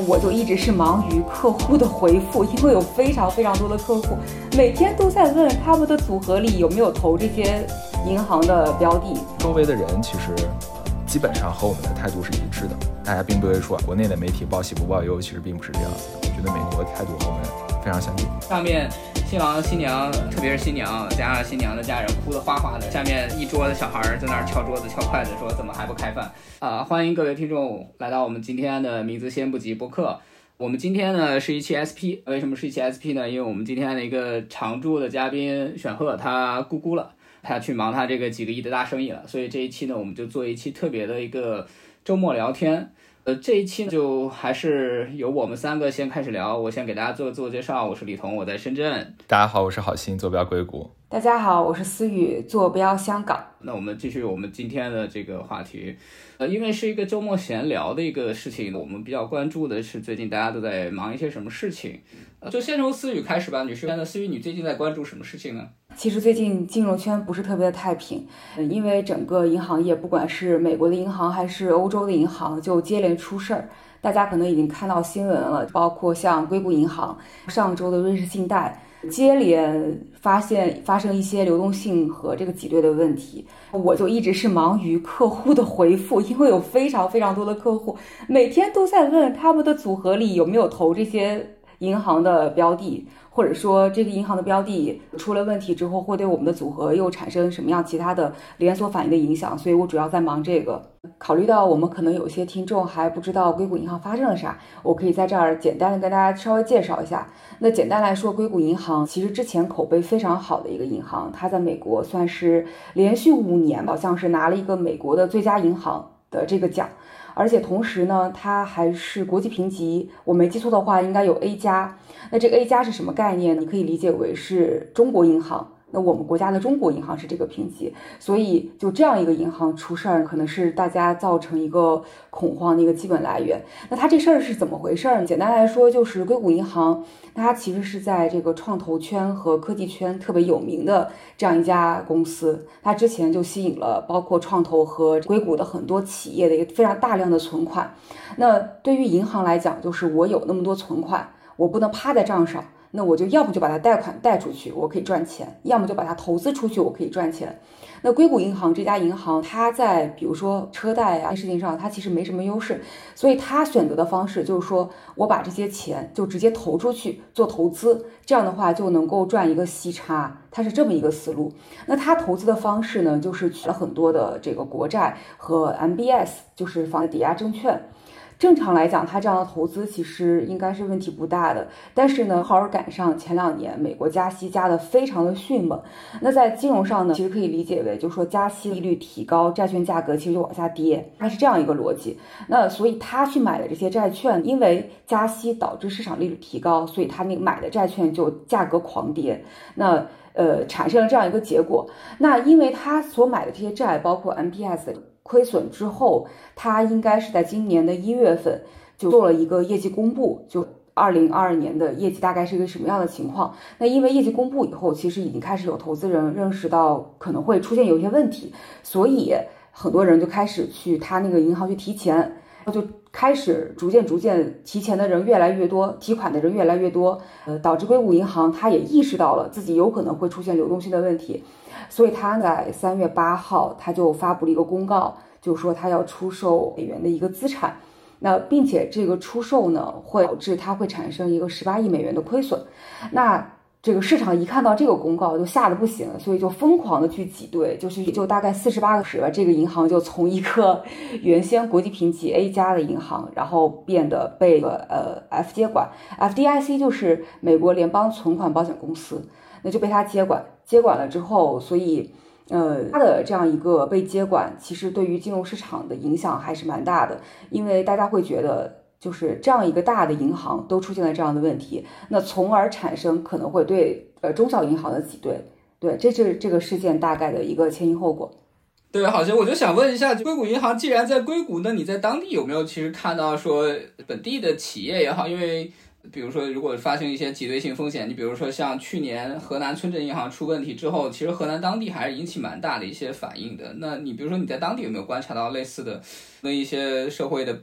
我就一直是忙于客户的回复，因为有非常非常多的客户每天都在问他们的组合里有没有投这些银行的标的。周围的人其实基本上和我们的态度是一致的，大家并不会说国内的媒体报喜不报忧，其实并不是这样子的。我觉得美国的态度和我们非常想念。上面新郎新娘，特别是新娘加上新娘的家人，哭得哗哗的。下面一桌的小孩在那儿敲桌子、敲筷子，说怎么还不开饭？啊，欢迎各位听众来到我们今天的名字先不急播客。我们今天呢是一期 SP，为什么是一期 SP 呢？因为我们今天的一个常驻的嘉宾选赫他咕咕了，他去忙他这个几个亿的大生意了，所以这一期呢我们就做一期特别的一个周末聊天。呃，这一期呢，就还是由我们三个先开始聊。我先给大家做个自我介绍，我是李彤，我在深圳。大家好，我是郝鑫，坐标硅谷。大家好，我是思雨，坐标香港。那我们继续我们今天的这个话题。呃，因为是一个周末闲聊的一个事情，我们比较关注的是最近大家都在忙一些什么事情。呃，就先从思雨开始吧，女士。那思雨，你最近在关注什么事情呢？其实最近金融圈不是特别的太平，因为整个银行业，不管是美国的银行还是欧洲的银行，就接连出事儿。大家可能已经看到新闻了，包括像硅谷银行上周的瑞士信贷，接连发现发生一些流动性和这个挤兑的问题。我就一直是忙于客户的回复，因为有非常非常多的客户每天都在问他们的组合里有没有投这些银行的标的。或者说这个银行的标的出了问题之后，会对我们的组合又产生什么样其他的连锁反应的影响？所以我主要在忙这个。考虑到我们可能有些听众还不知道硅谷银行发生了啥，我可以在这儿简单的跟大家稍微介绍一下。那简单来说，硅谷银行其实之前口碑非常好的一个银行，它在美国算是连续五年好像是拿了一个美国的最佳银行的这个奖。而且同时呢，它还是国际评级，我没记错的话，应该有 A 加。那这个 A 加是什么概念呢？你可以理解为是中国银行。那我们国家的中国银行是这个评级，所以就这样一个银行出事儿，可能是大家造成一个恐慌的一个基本来源。那它这事儿是怎么回事儿？简单来说，就是硅谷银行，它其实是在这个创投圈和科技圈特别有名的这样一家公司。它之前就吸引了包括创投和硅谷的很多企业的一个非常大量的存款。那对于银行来讲，就是我有那么多存款，我不能趴在账上。那我就要不就把它贷款贷出去，我可以赚钱；要么就把它投资出去，我可以赚钱。那硅谷银行这家银行，它在比如说车贷啊事情上，它其实没什么优势，所以它选择的方式就是说我把这些钱就直接投出去做投资，这样的话就能够赚一个息差，它是这么一个思路。那它投资的方式呢，就是取了很多的这个国债和 MBS，就是房抵押证券。正常来讲，它这样的投资其实应该是问题不大的。但是呢，好好赶上前两年美国加息加的非常的迅猛。那在金融上呢，其实可以理解为，就是说加息利率提高，债券价格其实就往下跌，它是这样一个逻辑。那所以他去买的这些债券，因为加息导致市场利率提高，所以他那个买的债券就价格狂跌。那呃，产生了这样一个结果。那因为他所买的这些债，包括 MPS。亏损之后，他应该是在今年的一月份就做了一个业绩公布，就二零二二年的业绩大概是一个什么样的情况？那因为业绩公布以后，其实已经开始有投资人认识到可能会出现有一些问题，所以很多人就开始去他那个银行去提钱，就开始逐渐逐渐提钱的人越来越多，提款的人越来越多，呃，导致硅谷银行他也意识到了自己有可能会出现流动性的问题。所以他在三月八号，他就发布了一个公告，就说他要出售美元的一个资产，那并且这个出售呢，会导致它会产生一个十八亿美元的亏损。那这个市场一看到这个公告，就吓得不行，所以就疯狂的去挤兑，就是就大概四十八个时吧，这个银行就从一个 原先国际评级 A 加的银行，然后变得被呃 F 接管，FDIC 就是美国联邦存款保险公司。那就被他接管，接管了之后，所以，呃，他的这样一个被接管，其实对于金融市场的影响还是蛮大的，因为大家会觉得，就是这样一个大的银行都出现了这样的问题，那从而产生可能会对呃中小银行的挤兑，对，这是这个事件大概的一个前因后果。对，好像我就想问一下，硅谷银行既然在硅谷，那你在当地有没有其实看到说本地的企业也好，因为。比如说，如果发生一些挤兑性风险，你比如说像去年河南村镇银行出问题之后，其实河南当地还是引起蛮大的一些反应的。那你比如说你在当地有没有观察到类似的那一些社会的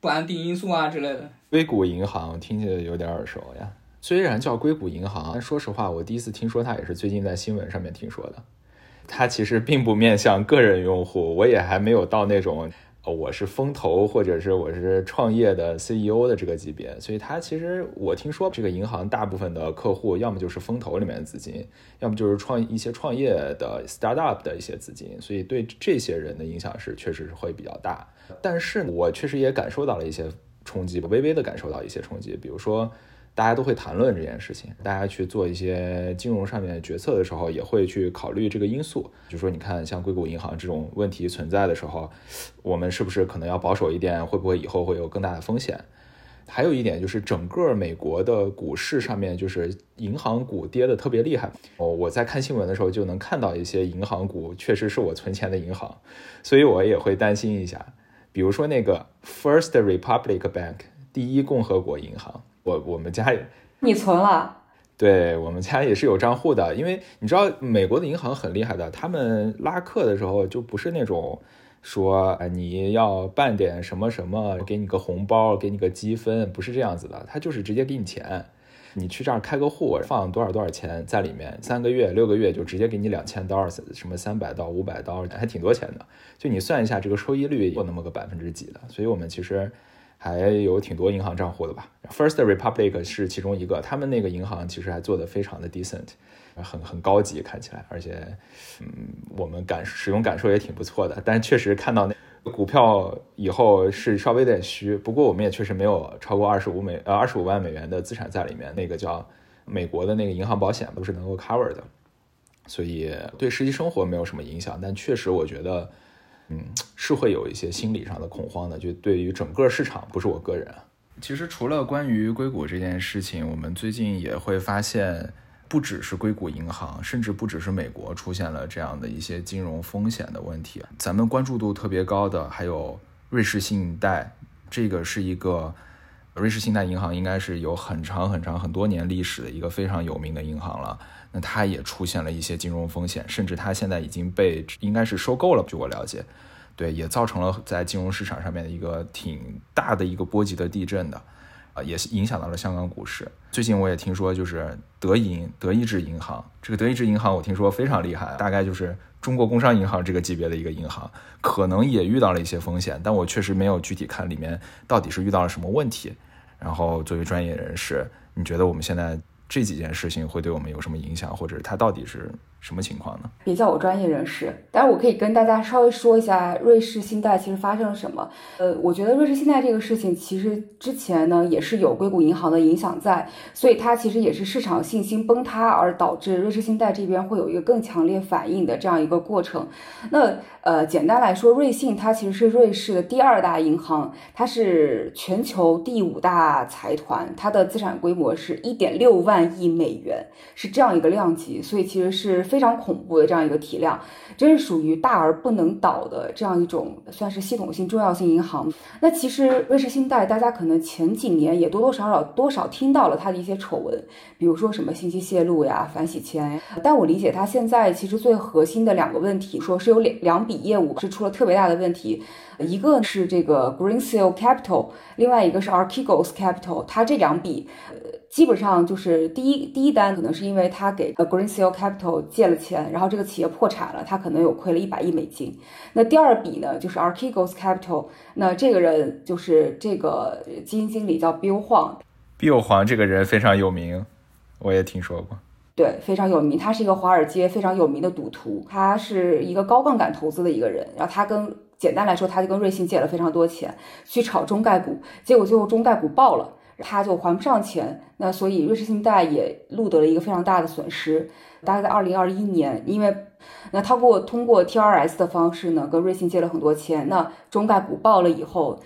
不安定因素啊之类的。硅谷银行听起来有点耳熟呀。虽然叫硅谷银行，但说实话，我第一次听说它也是最近在新闻上面听说的。它其实并不面向个人用户，我也还没有到那种。我是风投，或者是我是创业的 CEO 的这个级别，所以他其实我听说这个银行大部分的客户，要么就是风投里面的资金，要么就是创一些创业的 startup 的一些资金，所以对这些人的影响是确实是会比较大。但是我确实也感受到了一些冲击，微微的感受到一些冲击，比如说。大家都会谈论这件事情，大家去做一些金融上面决策的时候，也会去考虑这个因素。就说你看，像硅谷银行这种问题存在的时候，我们是不是可能要保守一点？会不会以后会有更大的风险？还有一点就是，整个美国的股市上面，就是银行股跌的特别厉害。哦，我在看新闻的时候就能看到一些银行股，确实是我存钱的银行，所以我也会担心一下。比如说那个 First Republic Bank，第一共和国银行。我我们家也，你存了？对我们家也是有账户的，因为你知道美国的银行很厉害的，他们拉客的时候就不是那种说哎你要办点什么什么，给你个红包，给你个积分，不是这样子的，他就是直接给你钱，你去这儿开个户，放多少多少钱在里面，三个月六个月就直接给你两千刀，什么三百刀五百刀，还挺多钱的，就你算一下这个收益率有那么个百分之几的，所以我们其实。还有挺多银行账户的吧，First Republic 是其中一个，他们那个银行其实还做的非常的 decent，很很高级看起来，而且，嗯，我们感使用感受也挺不错的。但确实看到那股票以后是稍微有点虚，不过我们也确实没有超过二十五美呃二十五万美元的资产在里面，那个叫美国的那个银行保险都是能够 cover 的，所以对实际生活没有什么影响。但确实我觉得。嗯，是会有一些心理上的恐慌的，就对于整个市场，不是我个人。其实除了关于硅谷这件事情，我们最近也会发现，不只是硅谷银行，甚至不只是美国出现了这样的一些金融风险的问题。咱们关注度特别高的还有瑞士信贷，这个是一个瑞士信贷银行，应该是有很长很长很多年历史的一个非常有名的银行了。那它也出现了一些金融风险，甚至它现在已经被应该是收购了。据我了解，对，也造成了在金融市场上面的一个挺大的一个波及的地震的，啊，也影响到了香港股市。最近我也听说，就是德银、德意志银行，这个德意志银行我听说非常厉害，大概就是中国工商银行这个级别的一个银行，可能也遇到了一些风险，但我确实没有具体看里面到底是遇到了什么问题。然后作为专业人士，你觉得我们现在？这几件事情会对我们有什么影响，或者它到底是什么情况呢？别叫我专业人士，但是我可以跟大家稍微说一下瑞士信贷其实发生了什么。呃，我觉得瑞士信贷这个事情其实之前呢也是有硅谷银行的影响在，所以它其实也是市场信心崩塌而导致瑞士信贷这边会有一个更强烈反应的这样一个过程。那呃，简单来说，瑞信它其实是瑞士的第二大银行，它是全球第五大财团，它的资产规模是一点六万亿美元，是这样一个量级，所以其实是非常恐怖的这样一个体量，真是属于大而不能倒的这样一种算是系统性重要性银行。那其实瑞士信贷，大家可能前几年也多多少少多少听到了它的一些丑闻，比如说什么信息泄露呀、反洗钱，但我理解它现在其实最核心的两个问题，说是有两两笔。业务是出了特别大的问题，一个是这个 Greensill Capital，另外一个是 Archegos Capital，它这两笔，呃，基本上就是第一第一单可能是因为他给呃 Greensill Capital 借了钱，然后这个企业破产了，他可能有亏了一百亿美金。那第二笔呢，就是 Archegos Capital，那这个人就是这个基金经理叫 Bill Huang，Bill Huang 这个人非常有名，我也听说过。对，非常有名。他是一个华尔街非常有名的赌徒，他是一个高杠杆投资的一个人。然后他跟简单来说，他就跟瑞信借了非常多钱去炒中概股，结果最后中概股爆了，他就还不上钱。那所以瑞士信贷也录得了一个非常大的损失。大概在二零二一年，因为那他过通过 TRS 的方式呢，跟瑞信借了很多钱。那中概股爆了以后。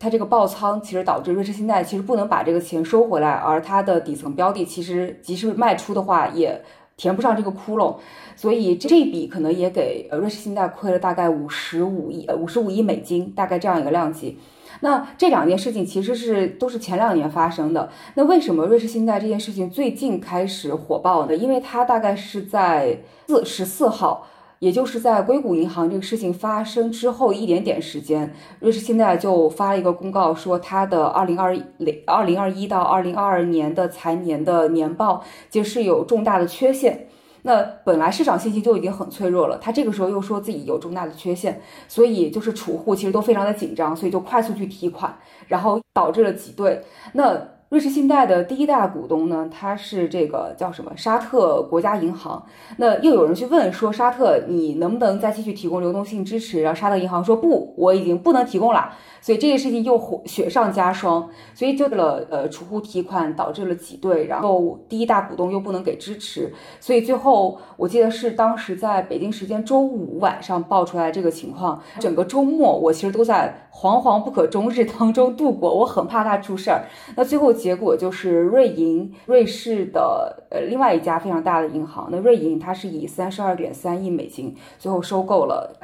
它这个爆仓其实导致瑞士信贷其实不能把这个钱收回来，而它的底层标的其实即使卖出的话也填不上这个窟窿，所以这笔可能也给呃瑞士信贷亏了大概五十五亿呃五十五亿美金，大概这样一个量级。那这两件事情其实是都是前两年发生的。那为什么瑞士信贷这件事情最近开始火爆呢？因为它大概是在四十四号。也就是在硅谷银行这个事情发生之后一点点时间，瑞士信贷就发了一个公告，说它的二零二零二零二一到二零二二年的财年的年报其实是有重大的缺陷。那本来市场信心就已经很脆弱了，他这个时候又说自己有重大的缺陷，所以就是储户其实都非常的紧张，所以就快速去提款，然后导致了挤兑。那瑞士信贷的第一大股东呢，他是这个叫什么沙特国家银行。那又有人去问说，沙特你能不能再继续提供流动性支持？然后沙特银行说不，我已经不能提供了。所以这件事情又火雪上加霜，所以就了呃储户提款导致了挤兑，然后第一大股东又不能给支持，所以最后我记得是当时在北京时间周五晚上爆出来这个情况，整个周末我其实都在惶惶不可终日当中度过，我很怕它出事儿。那最后结果就是瑞银，瑞士的呃另外一家非常大的银行，那瑞银它是以三十二点三亿美金最后收购了。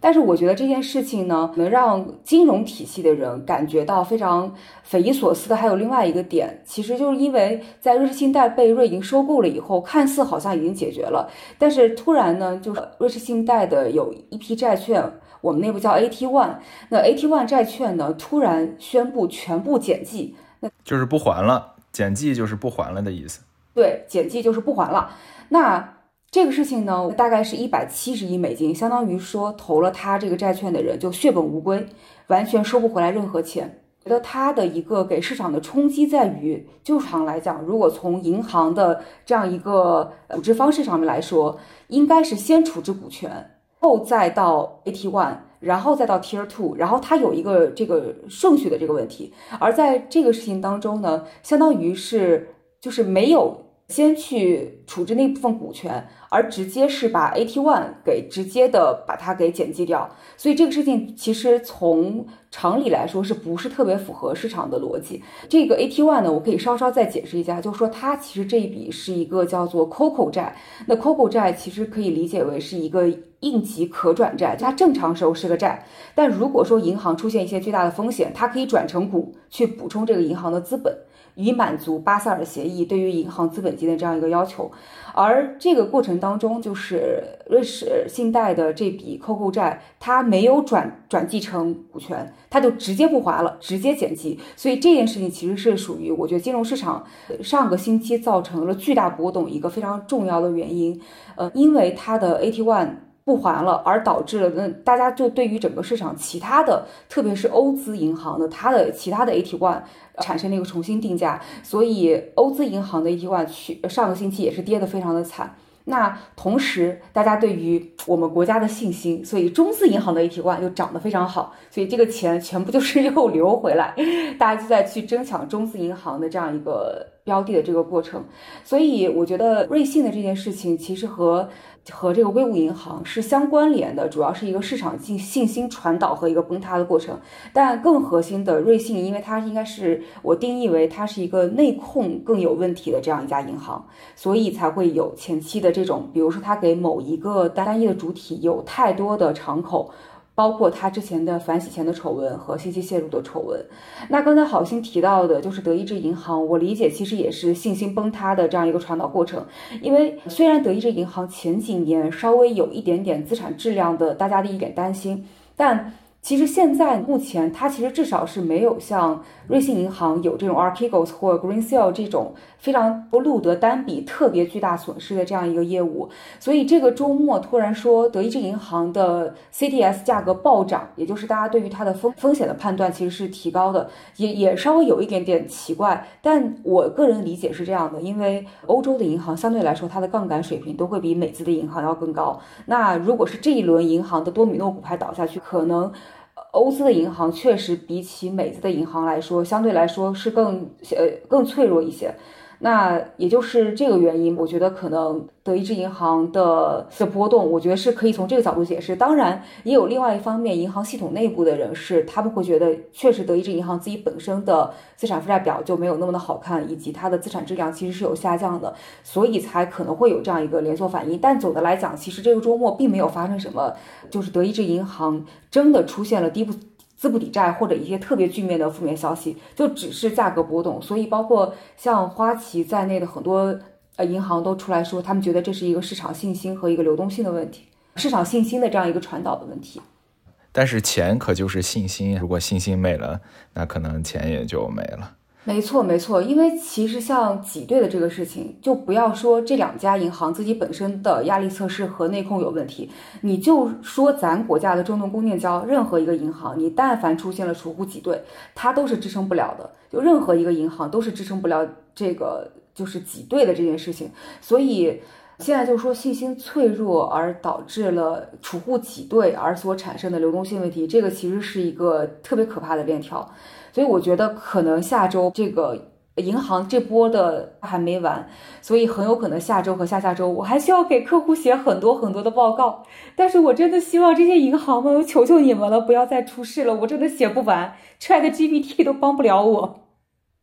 但是我觉得这件事情呢，能让金融体系的人感觉到非常匪夷所思的，还有另外一个点，其实就是因为在瑞士信贷被瑞银收购了以后，看似好像已经解决了，但是突然呢，就是瑞士信贷的有一批债券，我们内部叫 AT One，那 AT One 债券呢，突然宣布全部减记，那就是不还了，减记就是不还了的意思。对，减记就是不还了，那。这个事情呢，大概是一百七十亿美金，相当于说投了他这个债券的人就血本无归，完全收不回来任何钱。觉得他的一个给市场的冲击在于，就常来讲，如果从银行的这样一个处置方式上面来说，应该是先处置股权，后再到 AT One，然后再到 Tier Two，然后它有一个这个顺序的这个问题。而在这个事情当中呢，相当于是就是没有。先去处置那部分股权，而直接是把 AT One 给直接的把它给减记掉，所以这个事情其实从常理来说是不是特别符合市场的逻辑？这个 AT One 呢，我可以稍稍再解释一下，就是说它其实这一笔是一个叫做 COCO 债，那 COCO 债其实可以理解为是一个应急可转债，它正常时候是个债，但如果说银行出现一些巨大的风险，它可以转成股去补充这个银行的资本。以满足巴塞尔协议对于银行资本金的这样一个要求，而这个过程当中，就是瑞士信贷的这笔客户债，它没有转转继成股权，它就直接不还了，直接减记。所以这件事情其实是属于我觉得金融市场上个星期造成了巨大波动一个非常重要的原因。呃，因为它的 AT One。不还了，而导致了那大家就对于整个市场其他的，特别是欧资银行的它的其他的 AT One 产生了一个重新定价，所以欧资银行的 AT One 去上个星期也是跌得非常的惨。那同时，大家对于我们国家的信心，所以中资银行的 AT One 又涨得非常好，所以这个钱全部就是 又流回来，大家就在去争抢中资银行的这样一个标的的这个过程。所以我觉得瑞信的这件事情其实和。和这个硅谷银行是相关联的，主要是一个市场信信心传导和一个崩塌的过程。但更核心的瑞信，因为它应该是我定义为它是一个内控更有问题的这样一家银行，所以才会有前期的这种，比如说它给某一个单一的主体有太多的敞口。包括他之前的反洗钱的丑闻和信息泄露的丑闻，那刚才好心提到的就是德意志银行，我理解其实也是信心崩塌的这样一个传导过程。因为虽然德意志银行前几年稍微有一点点资产质量的大家的一点担心，但。其实现在目前，它其实至少是没有像瑞信银行有这种 Archegos 或 Greensill 这种非常不录得单笔特别巨大损失的这样一个业务。所以这个周末突然说德意志银行的 CDS 价格暴涨，也就是大家对于它的风风险的判断其实是提高的，也也稍微有一点点奇怪。但我个人理解是这样的，因为欧洲的银行相对来说它的杠杆水平都会比美资的银行要更高。那如果是这一轮银行的多米诺骨牌倒下去，可能。欧资的银行确实比起美资的银行来说，相对来说是更呃更脆弱一些。那也就是这个原因，我觉得可能德意志银行的的波动，我觉得是可以从这个角度解释。当然，也有另外一方面，银行系统内部的人士，他们会觉得，确实德意志银行自己本身的资产负债表就没有那么的好看，以及它的资产质量其实是有下降的，所以才可能会有这样一个连锁反应。但总的来讲，其实这个周末并没有发生什么，就是德意志银行真的出现了低不。资不抵债或者一些特别具面的负面消息，就只是价格波动，所以包括像花旗在内的很多呃银行都出来说，他们觉得这是一个市场信心和一个流动性的问题。市场信心的这样一个传导的问题。但是钱可就是信心，如果信心没了，那可能钱也就没了。没错，没错，因为其实像挤兑的这个事情，就不要说这两家银行自己本身的压力测试和内控有问题，你就说咱国家的中动、工建交任何一个银行，你但凡出现了储户挤兑，它都是支撑不了的。就任何一个银行都是支撑不了这个就是挤兑的这件事情。所以现在就说信心脆弱而导致了储户挤兑而所产生的流动性问题，这个其实是一个特别可怕的链条。所以我觉得可能下周这个银行这波的还没完，所以很有可能下周和下下周我还需要给客户写很多很多的报告。但是我真的希望这些银行们，我求求你们了，不要再出事了，我真的写不完，ChatGPT 都帮不了我。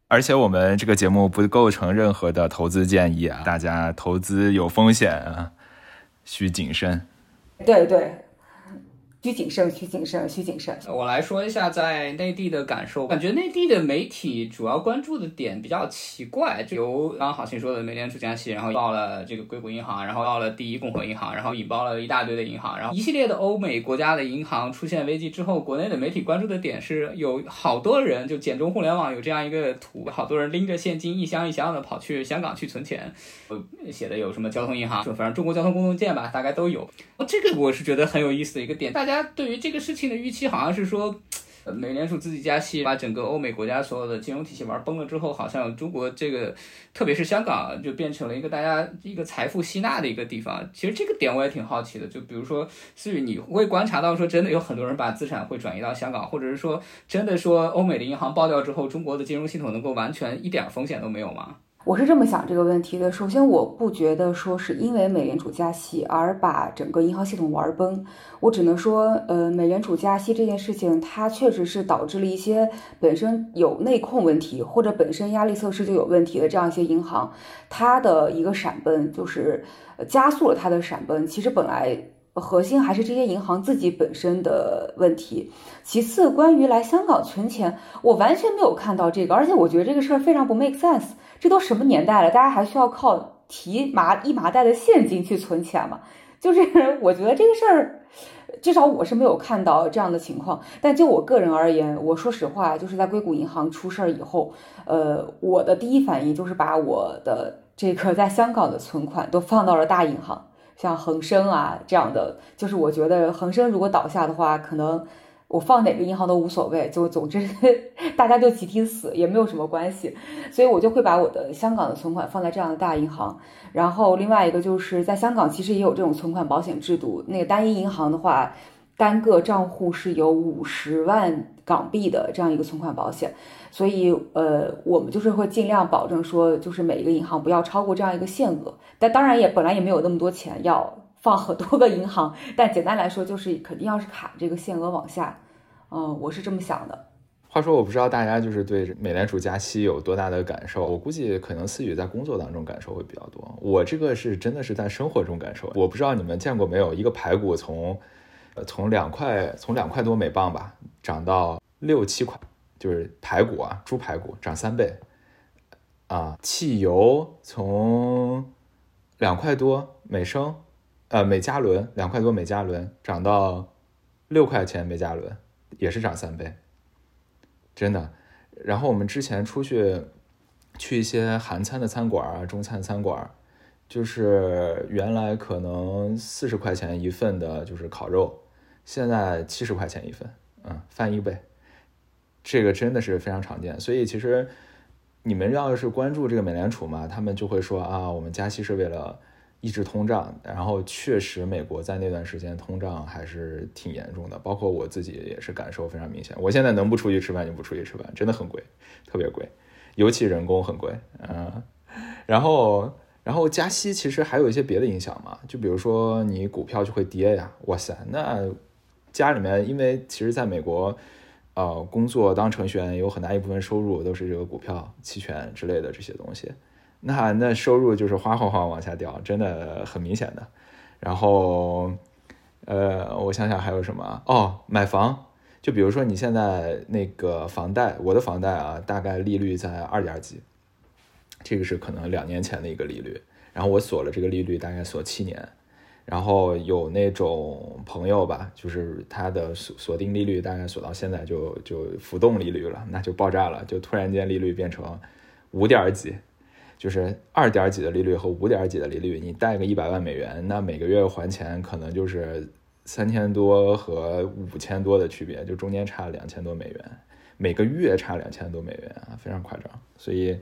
而且我们这个节目不构成任何的投资建议啊，大家投资有风险啊，需谨慎。对对。需谨慎，需谨慎，需谨慎。我来说一下在内地的感受，感觉内地的媒体主要关注的点比较奇怪，就由刚刚好心说的美联储加息，然后爆了这个硅谷银行，然后到了第一共和银行，然后引爆了一大堆的银行，然后一系列的欧美国家的银行出现危机之后，国内的媒体关注的点是有好多人就简中互联网有这样一个图，好多人拎着现金一箱一箱的跑去香港去存钱，呃写的有什么交通银行，就反正中国交通公共建吧，大概都有。这个我是觉得很有意思的一个点，大家。家对于这个事情的预期，好像是说，美联储自己加息，把整个欧美国家所有的金融体系玩崩了之后，好像中国这个，特别是香港，就变成了一个大家一个财富吸纳的一个地方。其实这个点我也挺好奇的，就比如说思雨，你会观察到说，真的有很多人把资产会转移到香港，或者是说，真的说欧美的银行爆掉之后，中国的金融系统能够完全一点风险都没有吗？我是这么想这个问题的。首先，我不觉得说是因为美联储加息而把整个银行系统玩崩。我只能说，呃，美联储加息这件事情，它确实是导致了一些本身有内控问题或者本身压力测试就有问题的这样一些银行，它的一个闪崩就是加速了它的闪崩。其实本来核心还是这些银行自己本身的问题。其次，关于来香港存钱，我完全没有看到这个，而且我觉得这个事儿非常不 make sense。这都什么年代了，大家还需要靠提麻一麻袋的现金去存钱吗？就是我觉得这个事儿，至少我是没有看到这样的情况。但就我个人而言，我说实话，就是在硅谷银行出事儿以后，呃，我的第一反应就是把我的这个在香港的存款都放到了大银行，像恒生啊这样的。就是我觉得恒生如果倒下的话，可能。我放哪个银行都无所谓，就总之 大家就集体死也没有什么关系，所以我就会把我的香港的存款放在这样的大银行。然后另外一个就是在香港其实也有这种存款保险制度，那个单一银行的话，单个账户是有五十万港币的这样一个存款保险，所以呃我们就是会尽量保证说，就是每一个银行不要超过这样一个限额。但当然也本来也没有那么多钱要。放很多个银行，但简单来说就是肯定要是卡这个限额往下，嗯，我是这么想的。话说，我不知道大家就是对美联储加息有多大的感受，我估计可能思雨在工作当中感受会比较多。我这个是真的是在生活中感受。我不知道你们见过没有，一个排骨从，呃，从两块从两块多美磅吧，涨到六七块，就是排骨啊，猪排骨涨三倍，啊，汽油从两块多每升。呃，每加仑两块多每加仑涨到六块钱每加仑，也是涨三倍，真的。然后我们之前出去去一些韩餐的餐馆啊，中餐餐馆，就是原来可能四十块钱一份的，就是烤肉，现在七十块钱一份，嗯，翻一倍，这个真的是非常常见。所以其实你们要是关注这个美联储嘛，他们就会说啊，我们加息是为了。抑制通胀，然后确实，美国在那段时间通胀还是挺严重的，包括我自己也是感受非常明显。我现在能不出去吃饭就不出去吃饭，真的很贵，特别贵，尤其人工很贵，嗯。然后，然后加息其实还有一些别的影响嘛，就比如说你股票就会跌呀，哇塞，那家里面因为其实在美国，呃，工作当程序员有很大一部分收入都是这个股票、期权之类的这些东西。那那收入就是哗哗哗往下掉，真的很明显的。然后，呃，我想想还有什么哦，买房，就比如说你现在那个房贷，我的房贷啊，大概利率在二点几，这个是可能两年前的一个利率。然后我锁了这个利率，大概锁七年。然后有那种朋友吧，就是他的锁锁定利率大概锁到现在就就浮动利率了，那就爆炸了，就突然间利率变成五点几，就是二点几的利率和五点几的利率，你贷个一百万美元，那每个月还钱可能就是三千多和五千多的区别，就中间差两千多美元，每个月差两千多美元啊，非常夸张。所以，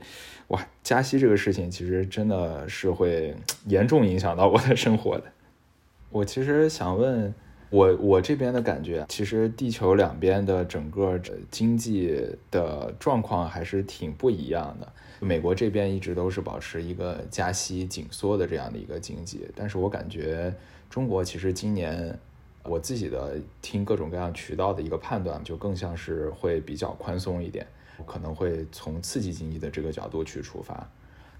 哇，加息这个事情其实真的是会严重影响到我的生活的。我其实想问，我我这边的感觉，其实地球两边的整个经济的状况还是挺不一样的。美国这边一直都是保持一个加息紧缩的这样的一个经济，但是我感觉中国其实今年我自己的听各种各样渠道的一个判断，就更像是会比较宽松一点，可能会从刺激经济的这个角度去出发。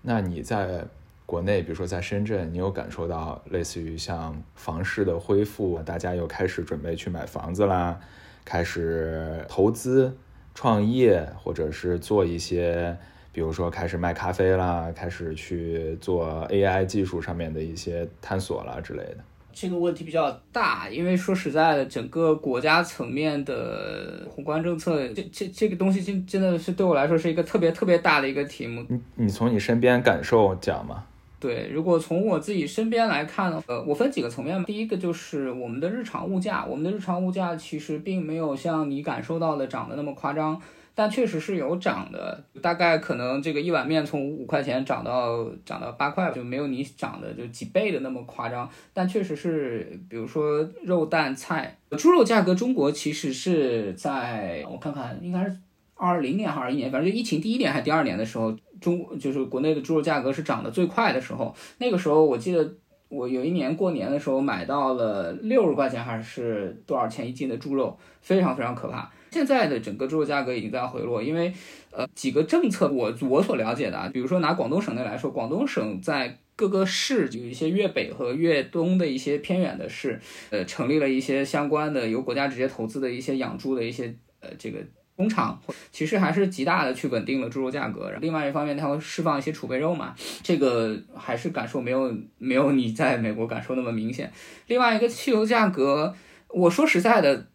那你在？国内，比如说在深圳，你有感受到类似于像房市的恢复，大家又开始准备去买房子啦，开始投资、创业，或者是做一些，比如说开始卖咖啡啦，开始去做 AI 技术上面的一些探索啦之类的。这个问题比较大，因为说实在的，整个国家层面的宏观政策，这这这个东西真真的是对我来说是一个特别特别大的一个题目。你你从你身边感受讲嘛？对，如果从我自己身边来看呢，呃，我分几个层面第一个就是我们的日常物价，我们的日常物价其实并没有像你感受到的涨得那么夸张，但确实是有涨的，大概可能这个一碗面从五块钱涨到涨到八块，就没有你涨的就几倍的那么夸张，但确实是，比如说肉蛋菜，猪肉价格，中国其实是在我看看，应该是二零年还是二一年，反正就疫情第一年还是第二年的时候。中就是国内的猪肉价格是涨得最快的时候，那个时候我记得我有一年过年的时候买到了六十块钱还是多少钱一斤的猪肉，非常非常可怕。现在的整个猪肉价格已经在回落，因为呃几个政策我我所了解的啊，比如说拿广东省内来说，广东省在各个市有一些粤北和粤东的一些偏远的市，呃成立了一些相关的由国家直接投资的一些养猪的一些呃这个。工厂其实还是极大的去稳定了猪肉价格，另外一方面它会释放一些储备肉嘛，这个还是感受没有没有你在美国感受那么明显。另外一个汽油价格，我说实在的，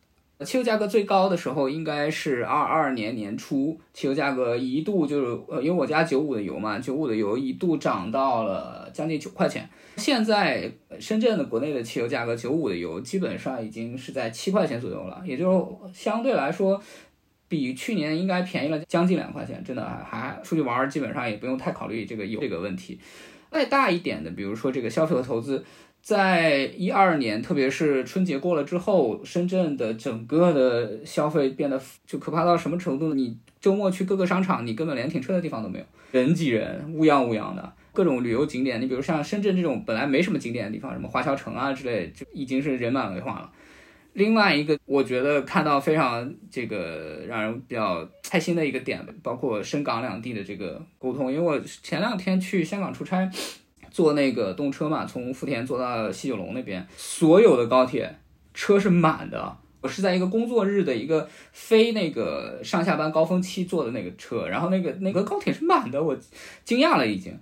汽油价格最高的时候应该是二二年年初，汽油价格一度就是呃，因为我家九五的油嘛，九五的油一度涨到了将近九块钱。现在深圳的国内的汽油价格，九五的油基本上已经是在七块钱左右了，也就是相对来说。比去年应该便宜了将近两块钱，真的还还出去玩，基本上也不用太考虑这个油这个问题。再大一点的，比如说这个消费和投资，在一二年，特别是春节过了之后，深圳的整个的消费变得就可怕到什么程度？你周末去各个商场，你根本连停车的地方都没有，人挤人，乌泱乌泱的。各种旅游景点，你比如像深圳这种本来没什么景点的地方，什么华侨城啊之类，就已经是人满为患了。另外一个，我觉得看到非常这个让人比较开心的一个点，包括深港两地的这个沟通。因为我前两天去香港出差，坐那个动车嘛，从福田坐到西九龙那边，所有的高铁车是满的。我是在一个工作日的一个非那个上下班高峰期坐的那个车，然后那个那个高铁是满的，我惊讶了已经。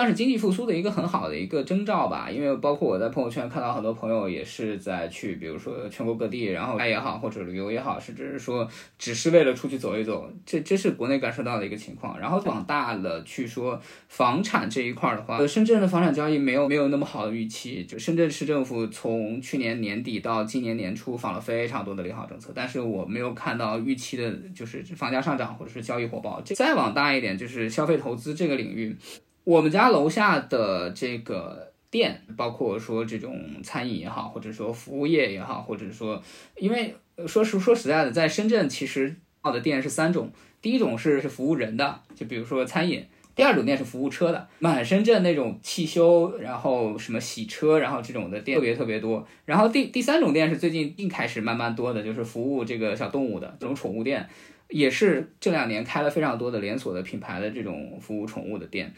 算是经济复苏的一个很好的一个征兆吧，因为包括我在朋友圈看到很多朋友也是在去，比如说全国各地，然后也好或者旅游也好，甚至是说只是为了出去走一走，这这是国内感受到的一个情况。然后往大了去说房产这一块的话，深圳的房产交易没有没有那么好的预期。就深圳市政府从去年年底到今年年初放了非常多的利好政策，但是我没有看到预期的就是房价上涨或者是交易火爆。再往大一点就是消费投资这个领域。我们家楼下的这个店，包括说这种餐饮也好，或者说服务业也好，或者说，因为说实说实在的，在深圳其实好的店是三种，第一种是是服务人的，就比如说餐饮；第二种店是服务车的，满深圳那种汽修，然后什么洗车，然后这种的店特别特别多。然后第第三种店是最近近开始慢慢多的，就是服务这个小动物的这种宠物店，也是这两年开了非常多的连锁的品牌的这种服务宠物的店。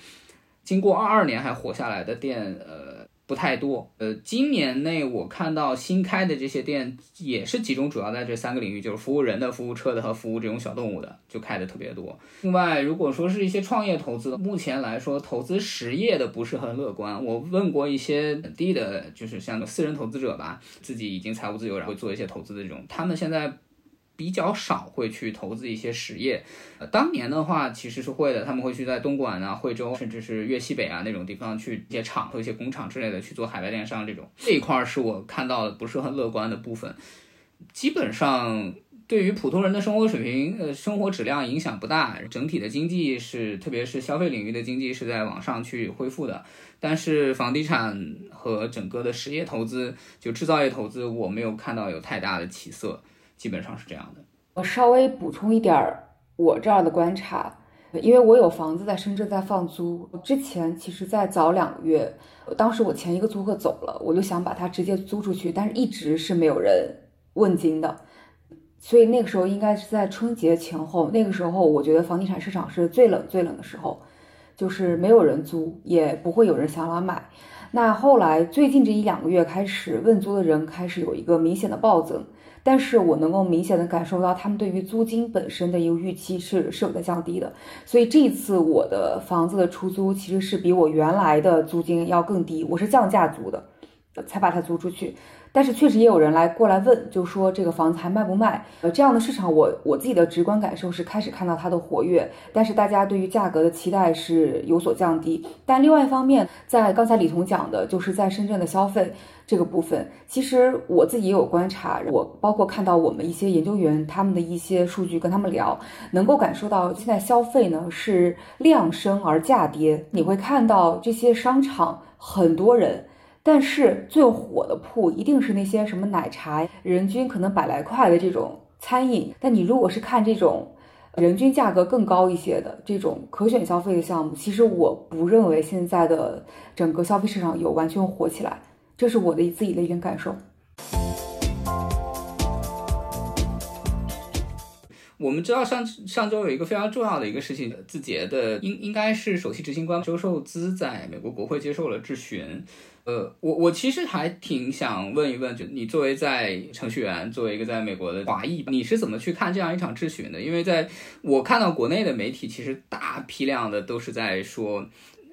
经过二二年还活下来的店，呃，不太多，呃，今年内我看到新开的这些店也是集中主要在这三个领域，就是服务人的、服务车的和服务这种小动物的，就开的特别多。另外，如果说是一些创业投资，目前来说投资实业的不是很乐观。我问过一些本地的，就是像私人投资者吧，自己已经财务自由，然后做一些投资的这种，他们现在。比较少会去投资一些实业，呃，当年的话其实是会的，他们会去在东莞啊、惠州，甚至是粤西北啊那种地方去一些厂、和一些工厂之类的去做海外电商这种，这一块是我看到的不是很乐观的部分。基本上对于普通人的生活水平、呃生活质量影响不大，整体的经济是，特别是消费领域的经济是在往上去恢复的。但是房地产和整个的实业投资，就制造业投资，我没有看到有太大的起色。基本上是这样的。我稍微补充一点儿我这儿的观察，因为我有房子在深圳在放租。之前其实，在早两个月，当时我前一个租客走了，我就想把它直接租出去，但是一直是没有人问津的。所以那个时候应该是在春节前后，那个时候我觉得房地产市场是最冷最冷的时候，就是没有人租，也不会有人想来买。那后来最近这一两个月开始，问租的人开始有一个明显的暴增。但是我能够明显的感受到，他们对于租金本身的一个预期是是有在降低的，所以这一次我的房子的出租其实是比我原来的租金要更低，我是降价租的，才把它租出去。但是确实也有人来过来问，就说这个房子还卖不卖？呃，这样的市场，我我自己的直观感受是开始看到它的活跃，但是大家对于价格的期待是有所降低。但另外一方面，在刚才李彤讲的，就是在深圳的消费这个部分，其实我自己也有观察，我包括看到我们一些研究员他们的一些数据，跟他们聊，能够感受到现在消费呢是量升而价跌。你会看到这些商场很多人。但是最火的铺一定是那些什么奶茶，人均可能百来块的这种餐饮。但你如果是看这种人均价格更高一些的这种可选消费的项目，其实我不认为现在的整个消费市场有完全火起来，这是我的自己的一点感受。我们知道上上周有一个非常重要的一个事情，字节的应应该是首席执行官周受资在美国国会接受了质询。呃，我我其实还挺想问一问，就你作为在程序员，作为一个在美国的华裔，你是怎么去看这样一场质询的？因为在我看到国内的媒体，其实大批量的都是在说，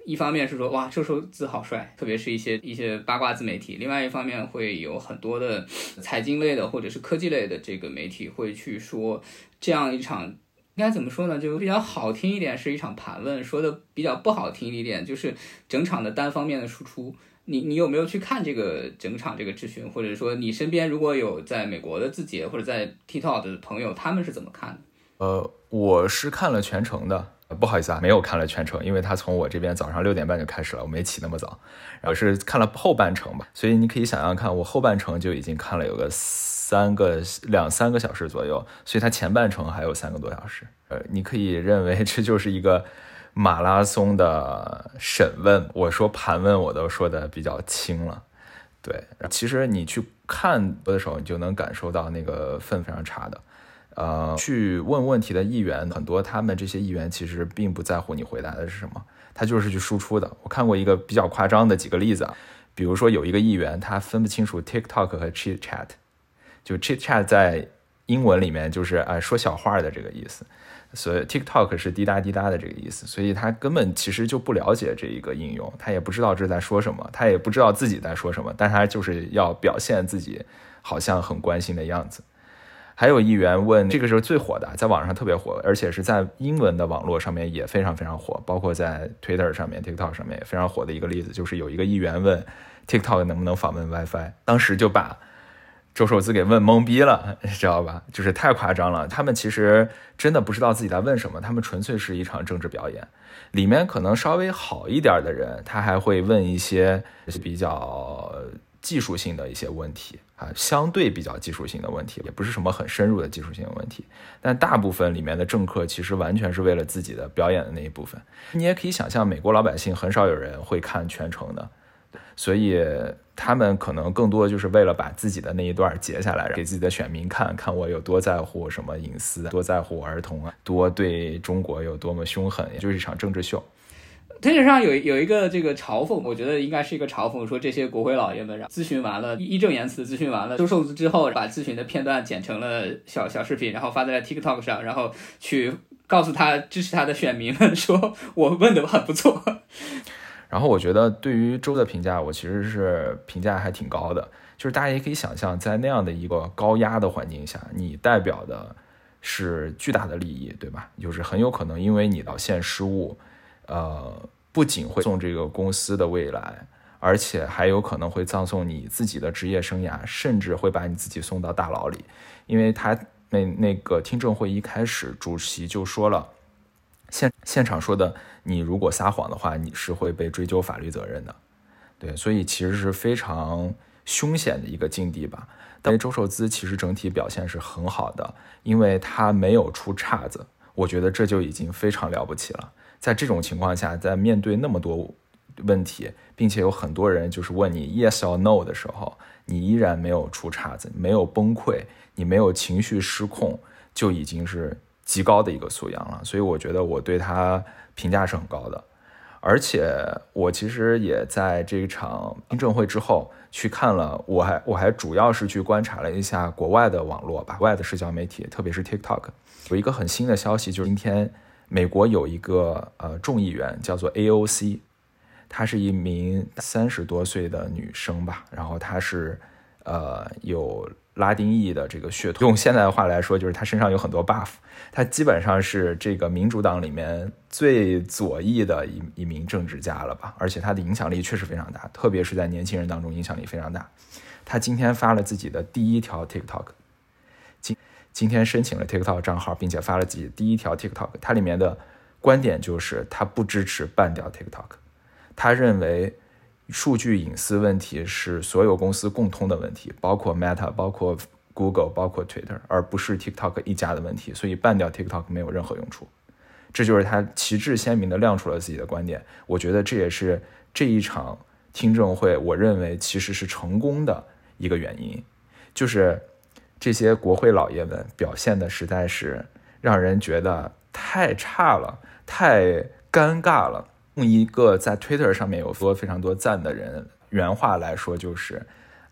一方面是说哇，这首字好帅，特别是一些一些八卦自媒体；另外一方面会有很多的财经类的或者是科技类的这个媒体会去说，这样一场应该怎么说呢？就比较好听一点是一场盘问，说的比较不好听一点就是整场的单方面的输出。你你有没有去看这个整场这个质询，或者说你身边如果有在美国的字节或者在 TikTok 的朋友，他们是怎么看的？呃，我是看了全程的，不好意思啊，没有看了全程，因为他从我这边早上六点半就开始了，我没起那么早，然后是看了后半程吧，所以你可以想象看，我后半程就已经看了有个三个两三个小时左右，所以他前半程还有三个多小时，呃，你可以认为这就是一个。马拉松的审问，我说盘问，我都说的比较轻了。对，其实你去看的时候，你就能感受到那个分非常差的。呃，去问问题的议员很多，他们这些议员其实并不在乎你回答的是什么，他就是去输出的。我看过一个比较夸张的几个例子啊，比如说有一个议员他分不清楚 TikTok 和 Chit Chat，就 Chit Chat 在英文里面就是啊说小话的这个意思。所以 TikTok 是滴答滴答的这个意思，所以他根本其实就不了解这一个应用，他也不知道这在说什么，他也不知道自己在说什么，但他就是要表现自己好像很关心的样子。还有议员问，这个是最火的，在网上特别火，而且是在英文的网络上面也非常非常火，包括在 Twitter 上面、TikTok 上面也非常火的一个例子，就是有一个议员问 TikTok 能不能访问 WiFi，当时就把。周受资给问懵逼了，知道吧？就是太夸张了。他们其实真的不知道自己在问什么，他们纯粹是一场政治表演。里面可能稍微好一点的人，他还会问一些比较技术性的一些问题啊，相对比较技术性的问题，也不是什么很深入的技术性的问题。但大部分里面的政客其实完全是为了自己的表演的那一部分。你也可以想象，美国老百姓很少有人会看全程的。所以他们可能更多就是为了把自己的那一段截下来，给自己的选民看看我有多在乎什么隐私，多在乎儿童啊，多对中国有多么凶狠，就是一场政治秀。推特上有有一个这个嘲讽，我觉得应该是一个嘲讽，说这些国会老爷们咨询完了，义正言辞咨询完了周受资之后，把咨询的片段剪成了小小视频，然后发在了 TikTok 上，然后去告诉他支持他的选民们说，我问的很不错。然后我觉得对于周的评价，我其实是评价还挺高的。就是大家也可以想象，在那样的一个高压的环境下，你代表的是巨大的利益，对吧？就是很有可能因为你导线失误，呃，不仅会送这个公司的未来，而且还有可能会葬送你自己的职业生涯，甚至会把你自己送到大牢里。因为他那那个听证会一开始，主席就说了，现现场说的。你如果撒谎的话，你是会被追究法律责任的，对，所以其实是非常凶险的一个境地吧。但周受资其实整体表现是很好的，因为他没有出岔子，我觉得这就已经非常了不起了。在这种情况下，在面对那么多问题，并且有很多人就是问你 yes or no 的时候，你依然没有出岔子，没有崩溃，你没有情绪失控，就已经是极高的一个素养了。所以我觉得我对他。评价是很高的，而且我其实也在这一场听证会之后去看了，我还我还主要是去观察了一下国外的网络吧，外的社交媒体，特别是 TikTok，有一个很新的消息，就是今天美国有一个呃众议员叫做 AOC，她是一名三十多岁的女生吧，然后她是呃有。拉丁裔的这个血统，用现在的话来说，就是他身上有很多 buff。他基本上是这个民主党里面最左翼的一一名政治家了吧？而且他的影响力确实非常大，特别是在年轻人当中影响力非常大。他今天发了自己的第一条 TikTok，今天申请了 TikTok 账号，并且发了自己第一条 TikTok。他里面的观点就是他不支持办掉 TikTok，他认为。数据隐私问题是所有公司共通的问题，包括 Meta、包括 Google、包括 Twitter，而不是 TikTok 一家的问题。所以办掉 TikTok 没有任何用处。这就是他旗帜鲜明地亮出了自己的观点。我觉得这也是这一场听证会，我认为其实是成功的一个原因，就是这些国会老爷们表现的实在是让人觉得太差了，太尴尬了。用一个在 Twitter 上面有说非常多赞的人原话来说，就是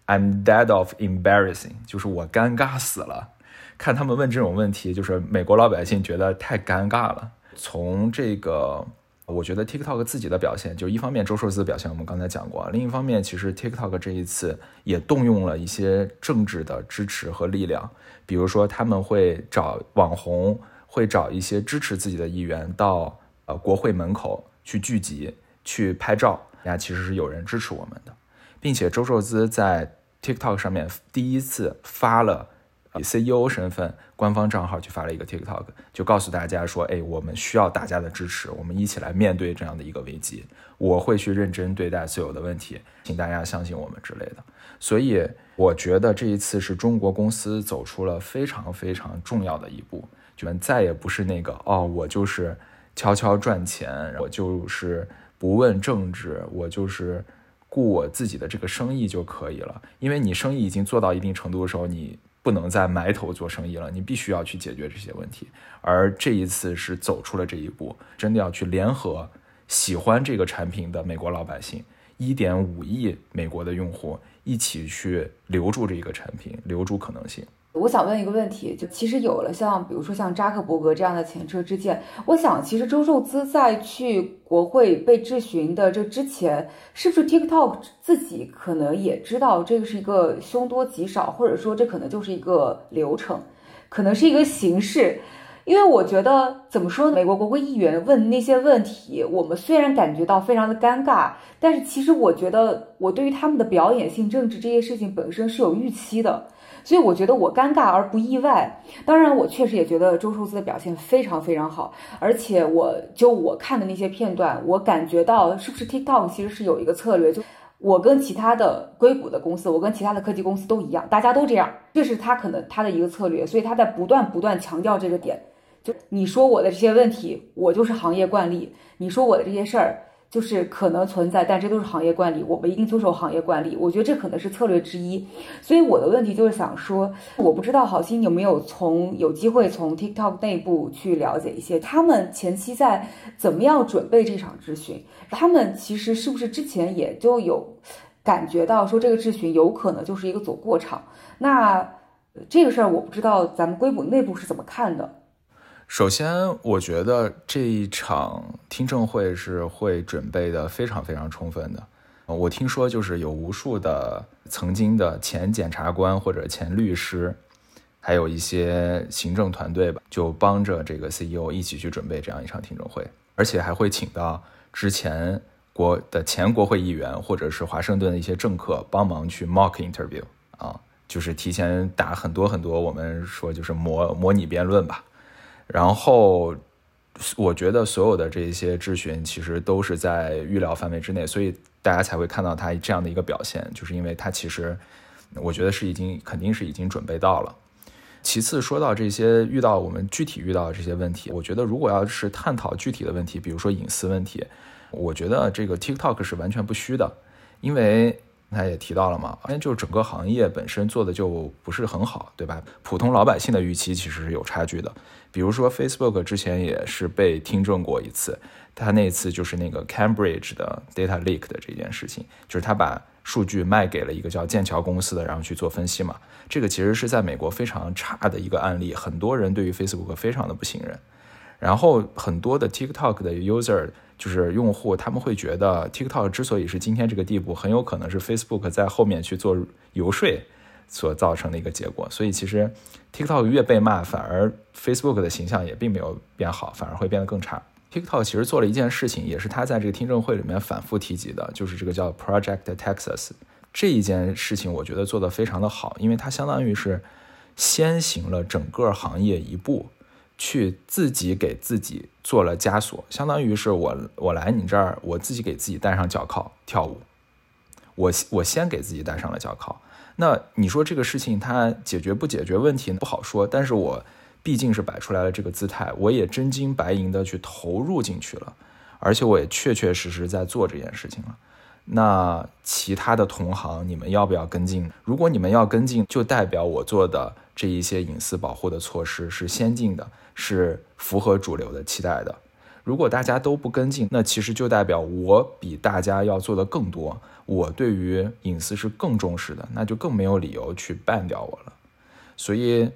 "I'm dead of embarrassing"，就是我尴尬死了。看他们问这种问题，就是美国老百姓觉得太尴尬了。从这个，我觉得 TikTok 自己的表现，就一方面周受资的表现我们刚才讲过，另一方面其实 TikTok 这一次也动用了一些政治的支持和力量，比如说他们会找网红，会找一些支持自己的议员到呃国会门口。去聚集去拍照，那，其实是有人支持我们的，并且周受资在 TikTok 上面第一次发了以 CEO 身份官方账号去发了一个 TikTok，就告诉大家说，哎，我们需要大家的支持，我们一起来面对这样的一个危机，我会去认真对待所有的问题，请大家相信我们之类的。所以我觉得这一次是中国公司走出了非常非常重要的一步，就再也不是那个哦，我就是。悄悄赚钱，我就是不问政治，我就是顾我自己的这个生意就可以了。因为你生意已经做到一定程度的时候，你不能再埋头做生意了，你必须要去解决这些问题。而这一次是走出了这一步，真的要去联合喜欢这个产品的美国老百姓，一点五亿美国的用户一起去留住这一个产品，留住可能性。我想问一个问题，就其实有了像比如说像扎克伯格这样的前车之鉴，我想其实周受资在去国会被质询的这之前，是不是 TikTok 自己可能也知道这个是一个凶多吉少，或者说这可能就是一个流程，可能是一个形式，因为我觉得怎么说呢，美国国会议员问那些问题，我们虽然感觉到非常的尴尬，但是其实我觉得我对于他们的表演性政治这些事情本身是有预期的。所以我觉得我尴尬而不意外。当然，我确实也觉得周受资的表现非常非常好。而且，我就我看的那些片段，我感觉到是不是 TikTok 其实是有一个策略，就我跟其他的硅谷的公司，我跟其他的科技公司都一样，大家都这样，这是他可能他的一个策略。所以他在不断不断强调这个点，就你说我的这些问题，我就是行业惯例；你说我的这些事儿，就是可能存在，但这都是行业惯例，我们一定遵守行业惯例。我觉得这可能是策略之一。所以我的问题就是想说，我不知道好心有没有从有机会从 TikTok 内部去了解一些，他们前期在怎么样准备这场质询？他们其实是不是之前也就有感觉到说这个质询有可能就是一个走过场？那这个事儿我不知道咱们硅谷内部是怎么看的。首先，我觉得这一场听证会是会准备的非常非常充分的。我听说就是有无数的曾经的前检察官或者前律师，还有一些行政团队吧，就帮着这个 CEO 一起去准备这样一场听证会，而且还会请到之前国的前国会议员或者是华盛顿的一些政客帮忙去 mock interview 啊，就是提前打很多很多，我们说就是模模拟辩论吧。然后，我觉得所有的这些质询其实都是在预料范围之内，所以大家才会看到他这样的一个表现，就是因为他其实，我觉得是已经肯定是已经准备到了。其次，说到这些遇到我们具体遇到的这些问题，我觉得如果要是探讨具体的问题，比如说隐私问题，我觉得这个 TikTok 是完全不虚的，因为。他也提到了嘛，因为就整个行业本身做的就不是很好，对吧？普通老百姓的预期其实是有差距的。比如说 Facebook 之前也是被听证过一次，他那次就是那个 Cambridge 的 data leak 的这件事情，就是他把数据卖给了一个叫剑桥公司的，然后去做分析嘛。这个其实是在美国非常差的一个案例，很多人对于 Facebook 非常的不信任。然后很多的 TikTok 的 user。就是用户他们会觉得 TikTok 之所以是今天这个地步，很有可能是 Facebook 在后面去做游说所造成的一个结果。所以其实 TikTok 越被骂，反而 Facebook 的形象也并没有变好，反而会变得更差。TikTok 其实做了一件事情，也是他在这个听证会里面反复提及的，就是这个叫 Project Texas 这一件事情，我觉得做得非常的好，因为它相当于是先行了整个行业一步。去自己给自己做了枷锁，相当于是我我来你这儿，我自己给自己戴上脚铐跳舞，我我先给自己戴上了脚铐。那你说这个事情它解决不解决问题不好说，但是我毕竟是摆出来了这个姿态，我也真金白银的去投入进去了，而且我也确确实实在做这件事情了。那其他的同行，你们要不要跟进？如果你们要跟进，就代表我做的这一些隐私保护的措施是先进的。是符合主流的期待的。如果大家都不跟进，那其实就代表我比大家要做的更多。我对于隐私是更重视的，那就更没有理由去办掉我了。所以，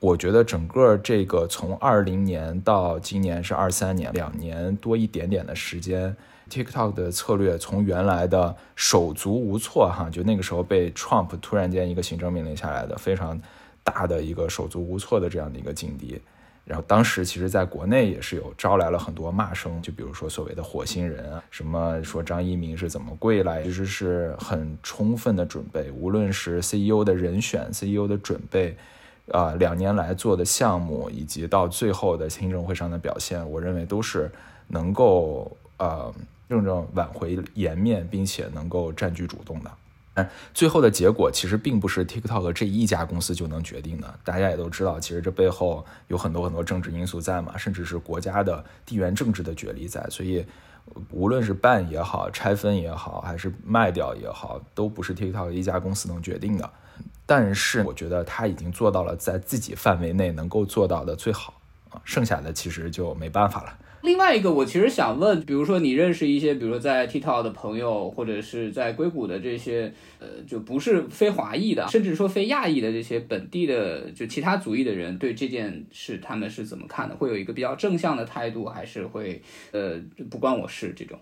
我觉得整个这个从二零年到今年是二三年，两年多一点点的时间，TikTok 的策略从原来的手足无措，哈，就那个时候被 Trump 突然间一个行政命令下来的非常大的一个手足无措的这样的一个境地。然后当时其实，在国内也是有招来了很多骂声，就比如说所谓的火星人啊，什么说张一鸣是怎么跪来，其实是很充分的准备，无论是 CEO 的人选、CEO 的准备，啊，两年来做的项目，以及到最后的听证会上的表现，我认为都是能够呃，正正挽回颜面，并且能够占据主动的。但，最后的结果其实并不是 TikTok 这一家公司就能决定的。大家也都知道，其实这背后有很多很多政治因素在嘛，甚至是国家的地缘政治的角力在。所以，无论是办也好，拆分也好，还是卖掉也好，都不是 TikTok 一家公司能决定的。但是，我觉得他已经做到了在自己范围内能够做到的最好啊，剩下的其实就没办法了。另外一个，我其实想问，比如说你认识一些，比如说在 TikTok 的朋友，或者是在硅谷的这些，呃，就不是非华裔的，甚至说非亚裔的这些本地的，就其他族裔的人，对这件事他们是怎么看的？会有一个比较正向的态度，还是会，呃，不关我事这种？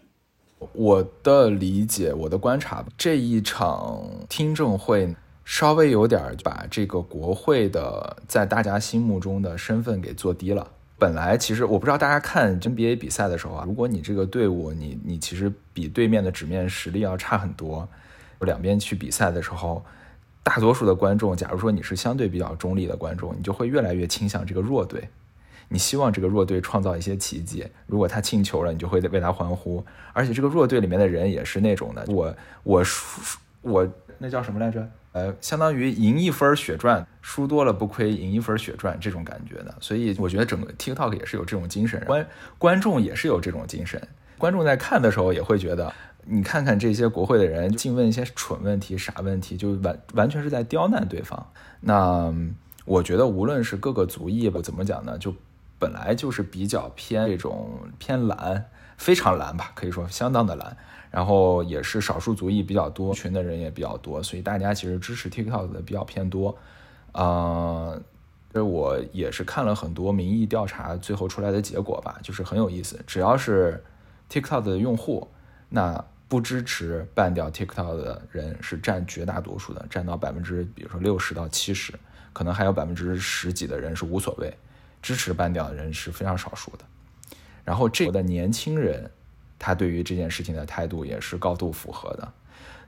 我的理解，我的观察，这一场听证会稍微有点把这个国会的在大家心目中的身份给做低了。本来其实我不知道大家看 NBA 比赛的时候啊，如果你这个队伍你你其实比对面的纸面实力要差很多，两边去比赛的时候，大多数的观众，假如说你是相对比较中立的观众，你就会越来越倾向这个弱队，你希望这个弱队创造一些奇迹，如果他进球了，你就会为他欢呼，而且这个弱队里面的人也是那种的，我我输我那叫什么来着？呃，相当于赢一分血赚，输多了不亏，赢一分血赚这种感觉的，所以我觉得整个 TikTok 也是有这种精神，观观众也是有这种精神，观众在看的时候也会觉得，你看看这些国会的人净问一些蠢问题、傻问题，就完完全是在刁难对方。那我觉得无论是各个族裔吧，怎么讲呢？就本来就是比较偏这种偏蓝，非常蓝吧，可以说相当的蓝。然后也是少数族裔比较多，群的人也比较多，所以大家其实支持 TikTok 的比较偏多。呃，这我也是看了很多民意调查，最后出来的结果吧，就是很有意思。只要是 TikTok 的用户，那不支持办掉 TikTok 的人是占绝大多数的，占到百分之，比如说六十到七十，可能还有百分之十几的人是无所谓，支持办掉的人是非常少数的。然后这的年轻人。他对于这件事情的态度也是高度符合的，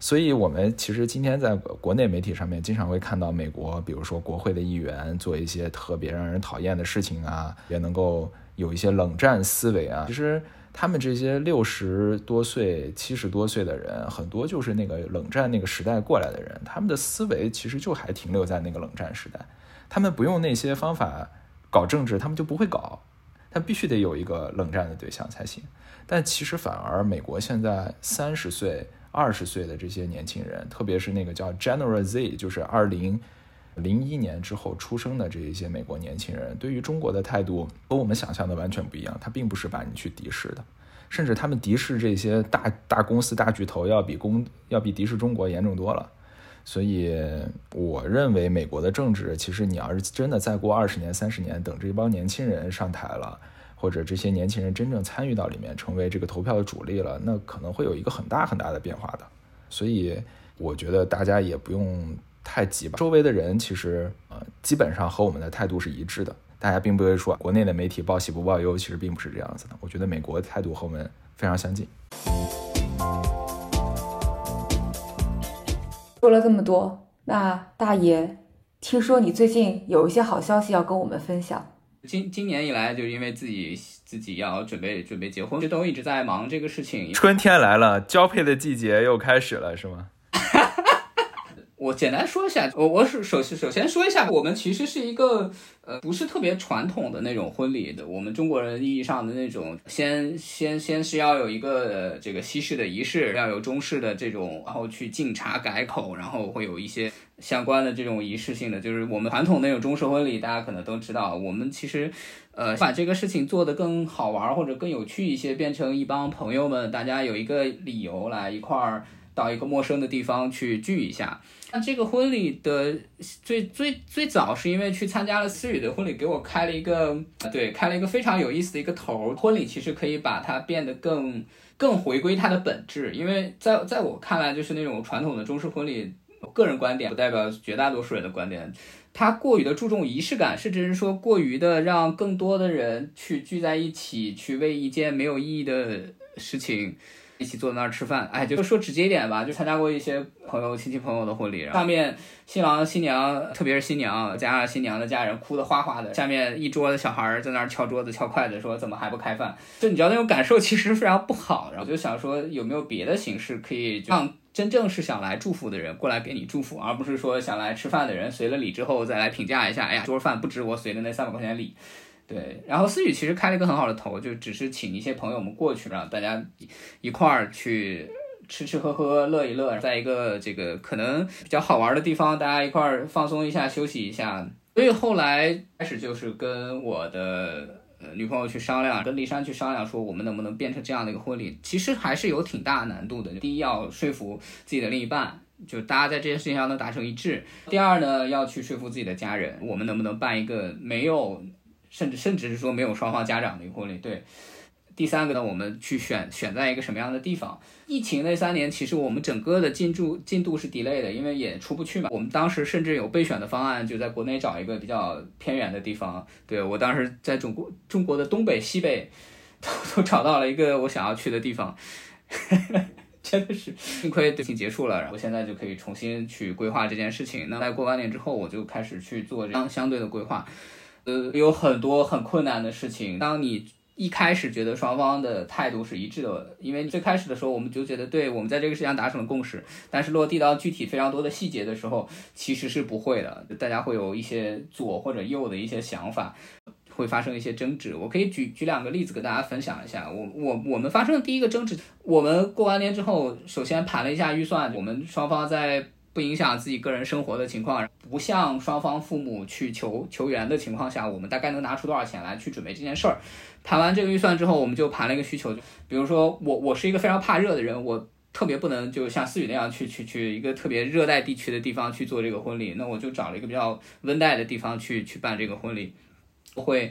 所以我们其实今天在国内媒体上面经常会看到美国，比如说国会的议员做一些特别让人讨厌的事情啊，也能够有一些冷战思维啊。其实他们这些六十多岁、七十多岁的人，很多就是那个冷战那个时代过来的人，他们的思维其实就还停留在那个冷战时代，他们不用那些方法搞政治，他们就不会搞，他必须得有一个冷战的对象才行。但其实反而，美国现在三十岁、二十岁的这些年轻人，特别是那个叫 General Z，就是二零零一年之后出生的这一些美国年轻人，对于中国的态度和我们想象的完全不一样。他并不是把你去敌视的，甚至他们敌视这些大大公司、大巨头，要比公要比敌视中国严重多了。所以，我认为美国的政治，其实你要是真的再过二十年、三十年，等这帮年轻人上台了。或者这些年轻人真正参与到里面，成为这个投票的主力了，那可能会有一个很大很大的变化的。所以我觉得大家也不用太急吧。周围的人其实呃基本上和我们的态度是一致的，大家并不会说国内的媒体报喜不报忧，其实并不是这样子的。我觉得美国的态度和我们非常相近。说了这么多，那大爷，听说你最近有一些好消息要跟我们分享。今今年以来，就因为自己自己要准备准备结婚，就都一直在忙这个事情。春天来了，交配的季节又开始了，是吗？我简单说一下，我我首首先首先说一下，我们其实是一个呃不是特别传统的那种婚礼的，我们中国人意义上的那种，先先先是要有一个这个西式的仪式，要有中式的这种，然后去敬茶改口，然后会有一些相关的这种仪式性的，就是我们传统那种中式婚礼，大家可能都知道，我们其实呃把这个事情做得更好玩或者更有趣一些，变成一帮朋友们，大家有一个理由来一块儿到一个陌生的地方去聚一下。那这个婚礼的最最最早是因为去参加了思雨的婚礼，给我开了一个对开了一个非常有意思的一个头。婚礼其实可以把它变得更更回归它的本质，因为在在我看来，就是那种传统的中式婚礼，个人观点不代表绝大多数人的观点，它过于的注重仪式感，甚至是说过于的让更多的人去聚在一起，去为一件没有意义的事情。一起坐在那儿吃饭，哎，就说直接一点吧，就参加过一些朋友、亲戚朋友的婚礼，上面新郎新娘，特别是新娘加上新娘的家人，哭得哗哗的，下面一桌的小孩在那儿敲桌子、敲筷子，说怎么还不开饭？就你知道那种感受其实非常不好。然后就想说有没有别的形式可以让真正是想来祝福的人过来给你祝福，而不是说想来吃饭的人随了礼之后再来评价一下，哎呀，桌饭不值我随的那三百块钱礼。对，然后思雨其实开了一个很好的头，就只是请一些朋友们过去，让大家一块儿去吃吃喝喝，乐一乐，在一个这个可能比较好玩的地方，大家一块儿放松一下，休息一下。所以后来开始就是跟我的呃女朋友去商量，跟丽珊去商量，说我们能不能变成这样的一个婚礼。其实还是有挺大难度的。第一要说服自己的另一半，就大家在这件事情上能达成一致。第二呢，要去说服自己的家人，我们能不能办一个没有。甚至甚至是说没有双方家长的一个婚礼，对。第三个呢，我们去选选在一个什么样的地方？疫情那三年，其实我们整个的进驻进度是 delay 的，因为也出不去嘛。我们当时甚至有备选的方案，就在国内找一个比较偏远的地方。对我当时在中国中国的东北、西北都都找到了一个我想要去的地方，真的是幸亏疫情结束了，然后现在就可以重新去规划这件事情。那在过完年之后，我就开始去做相相对的规划。呃，有很多很困难的事情。当你一开始觉得双方的态度是一致的，因为最开始的时候我们就觉得，对我们在这个事情达成了共识。但是落地到具体非常多的细节的时候，其实是不会的。大家会有一些左或者右的一些想法。会发生一些争执。我可以举举两个例子跟大家分享一下。我我我们发生的第一个争执，我们过完年之后，首先盘了一下预算，我们双方在不影响自己个人生活的情况，不向双方父母去求求援的情况下，我们大概能拿出多少钱来去准备这件事儿。盘完这个预算之后，我们就盘了一个需求，比如说我我是一个非常怕热的人，我。特别不能就像思雨那样去去去一个特别热带地区的地方去做这个婚礼，那我就找了一个比较温带的地方去去办这个婚礼。会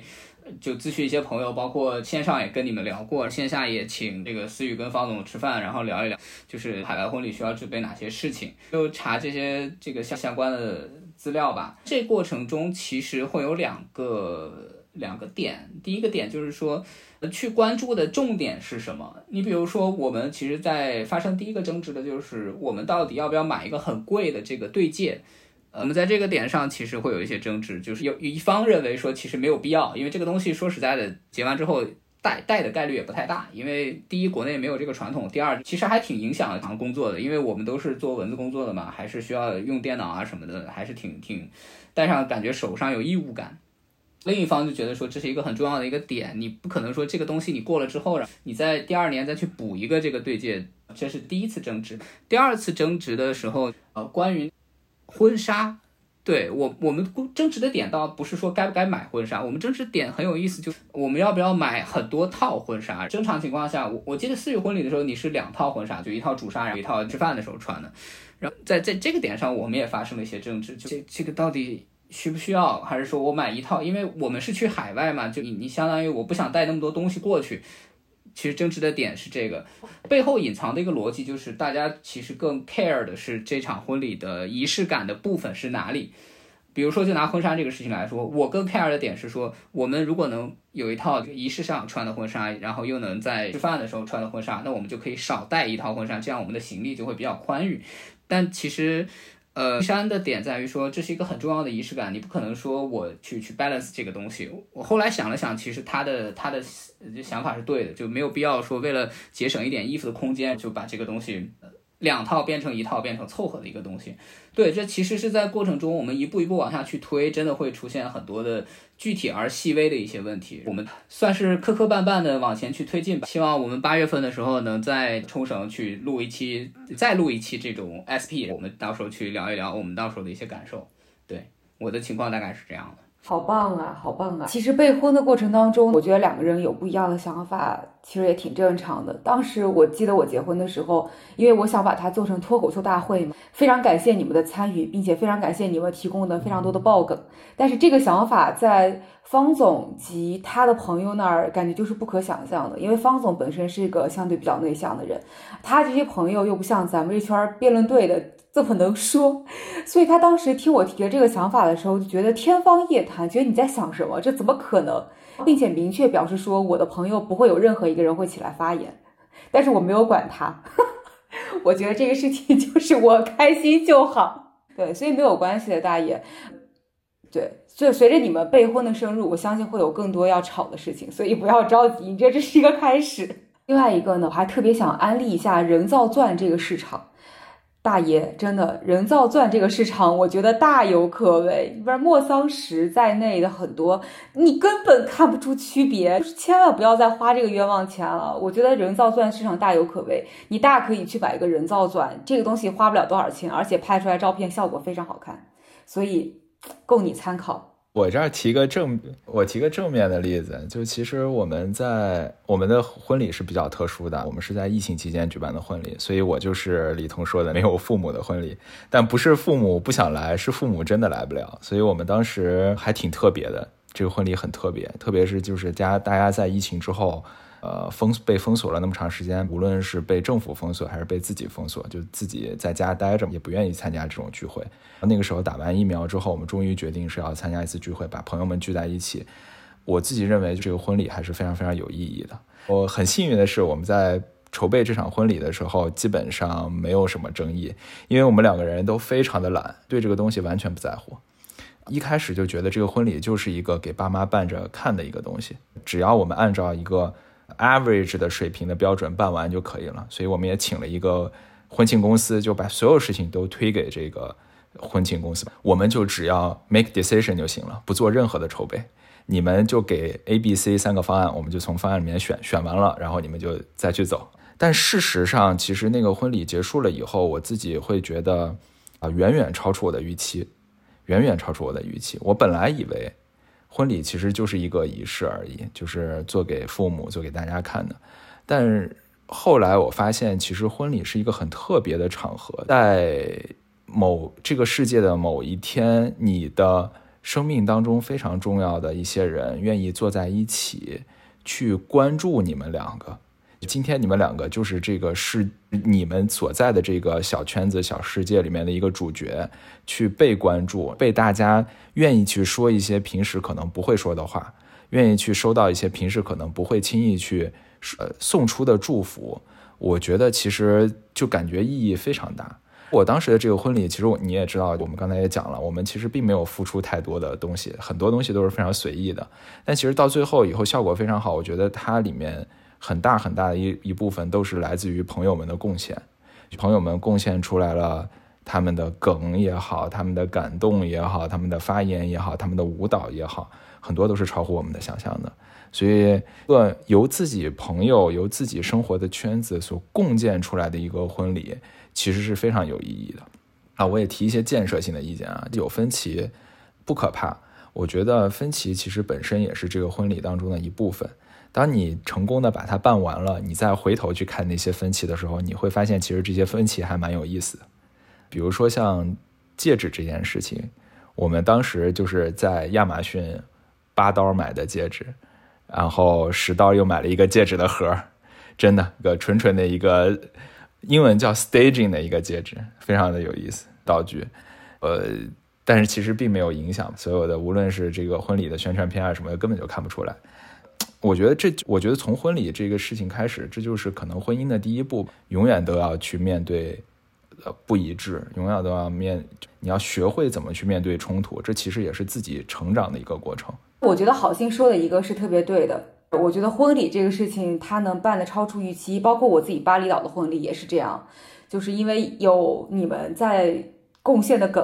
就咨询一些朋友，包括线上也跟你们聊过，线下也请这个思雨跟方总吃饭，然后聊一聊，就是海外婚礼需要准备哪些事情，就查这些这个相相关的资料吧。这过程中其实会有两个两个点，第一个点就是说。去关注的重点是什么？你比如说，我们其实，在发生第一个争执的就是，我们到底要不要买一个很贵的这个对戒？我们在这个点上其实会有一些争执，就是有一方认为说，其实没有必要，因为这个东西说实在的，结完之后戴戴的概率也不太大，因为第一国内没有这个传统，第二其实还挺影响行工作的，因为我们都是做文字工作的嘛，还是需要用电脑啊什么的，还是挺挺戴上感觉手上有异物感。另一方就觉得说这是一个很重要的一个点，你不可能说这个东西你过了之后，你在第二年再去补一个这个对戒，这是第一次争执。第二次争执的时候，呃，关于婚纱，对我我们争执的点倒不是说该不该买婚纱，我们争执点很有意思，就是我们要不要买很多套婚纱。正常情况下，我我记得四月婚礼的时候你是两套婚纱，就一套主纱，然后一套吃饭的时候穿的。然后在在这个点上，我们也发生了一些争执，就这这个到底。需不需要？还是说我买一套？因为我们是去海外嘛，就你你相当于我不想带那么多东西过去。其实争执的点是这个，背后隐藏的一个逻辑就是，大家其实更 care 的是这场婚礼的仪式感的部分是哪里。比如说，就拿婚纱这个事情来说，我更 care 的点是说，我们如果能有一套仪式上穿的婚纱，然后又能在吃饭的时候穿的婚纱，那我们就可以少带一套婚纱，这样我们的行李就会比较宽裕。但其实。呃，山的点在于说，这是一个很重要的仪式感，你不可能说我去去 balance 这个东西。我后来想了想，其实他的他的想法是对的，就没有必要说为了节省一点衣服的空间，就把这个东西。两套变成一套，变成凑合的一个东西。对，这其实是在过程中，我们一步一步往下去推，真的会出现很多的具体而细微的一些问题。我们算是磕磕绊绊的往前去推进吧。希望我们八月份的时候能在冲绳去录一期，再录一期这种 SP，我们到时候去聊一聊我们到时候的一些感受。对，我的情况大概是这样的。好棒啊，好棒啊！其实备婚的过程当中，我觉得两个人有不一样的想法，其实也挺正常的。当时我记得我结婚的时候，因为我想把它做成脱口秀大会嘛，非常感谢你们的参与，并且非常感谢你们提供的非常多的爆梗。但是这个想法在方总及他的朋友那儿，感觉就是不可想象的，因为方总本身是一个相对比较内向的人，他这些朋友又不像咱们这圈辩论队的。这么能说，所以他当时听我提了这个想法的时候，就觉得天方夜谭，觉得你在想什么？这怎么可能？并且明确表示说，我的朋友不会有任何一个人会起来发言。但是我没有管他，我觉得这个事情就是 我开心就好。对，所以没有关系的，大爷。对，就随着你们备婚的深入，我相信会有更多要吵的事情，所以不要着急，你这这是一个开始。另外一个呢，我还特别想安利一下人造钻这个市场。大爷，真的人造钻这个市场，我觉得大有可为。不是莫桑石在内的很多，你根本看不出区别，就是千万不要再花这个冤枉钱了。我觉得人造钻市场大有可为，你大可以去买一个人造钻，这个东西花不了多少钱，而且拍出来照片效果非常好看，所以供你参考。我这儿提个正，我提个正面的例子，就其实我们在我们的婚礼是比较特殊的，我们是在疫情期间举办的婚礼，所以我就是李彤说的没有父母的婚礼，但不是父母不想来，是父母真的来不了，所以我们当时还挺特别的，这个婚礼很特别，特别是就是家大家在疫情之后。呃，封被封锁了那么长时间，无论是被政府封锁还是被自己封锁，就自己在家待着，也不愿意参加这种聚会。那个时候打完疫苗之后，我们终于决定是要参加一次聚会，把朋友们聚在一起。我自己认为这个婚礼还是非常非常有意义的。我很幸运的是，我们在筹备这场婚礼的时候，基本上没有什么争议，因为我们两个人都非常的懒，对这个东西完全不在乎。一开始就觉得这个婚礼就是一个给爸妈办着看的一个东西，只要我们按照一个。Average 的水平的标准办完就可以了，所以我们也请了一个婚庆公司，就把所有事情都推给这个婚庆公司，我们就只要 make decision 就行了，不做任何的筹备。你们就给 A、B、C 三个方案，我们就从方案里面选，选完了，然后你们就再去走。但事实上，其实那个婚礼结束了以后，我自己会觉得啊，远远超出我的预期，远远超出我的预期。我本来以为婚礼其实就是一个仪式而已，就是做给父母、做给大家看的。但后来我发现，其实婚礼是一个很特别的场合，在某这个世界的某一天，你的。生命当中非常重要的一些人愿意坐在一起去关注你们两个。今天你们两个就是这个是你们所在的这个小圈子、小世界里面的一个主角，去被关注，被大家愿意去说一些平时可能不会说的话，愿意去收到一些平时可能不会轻易去呃送出的祝福。我觉得其实就感觉意义非常大。我当时的这个婚礼，其实你也知道，我们刚才也讲了，我们其实并没有付出太多的东西，很多东西都是非常随意的。但其实到最后以后效果非常好，我觉得它里面很大很大的一一部分都是来自于朋友们的贡献，朋友们贡献出来了他们的梗也好，他们的感动也好，他们的发言也好，他们的舞蹈也好，很多都是超乎我们的想象的。所以，个由自己朋友、由自己生活的圈子所共建出来的一个婚礼。其实是非常有意义的啊！我也提一些建设性的意见啊，有分歧不可怕，我觉得分歧其实本身也是这个婚礼当中的一部分。当你成功的把它办完了，你再回头去看那些分歧的时候，你会发现其实这些分歧还蛮有意思。比如说像戒指这件事情，我们当时就是在亚马逊八刀买的戒指，然后十刀又买了一个戒指的盒，真的个纯纯的一个。英文叫 staging 的一个戒指，非常的有意思道具，呃，但是其实并没有影响所有的，无论是这个婚礼的宣传片啊什么的，根本就看不出来。我觉得这，我觉得从婚礼这个事情开始，这就是可能婚姻的第一步，永远都要去面对呃不一致，永远都要面，你要学会怎么去面对冲突，这其实也是自己成长的一个过程。我觉得好心说的一个是特别对的。我觉得婚礼这个事情，它能办的超出预期，包括我自己巴厘岛的婚礼也是这样，就是因为有你们在贡献的梗，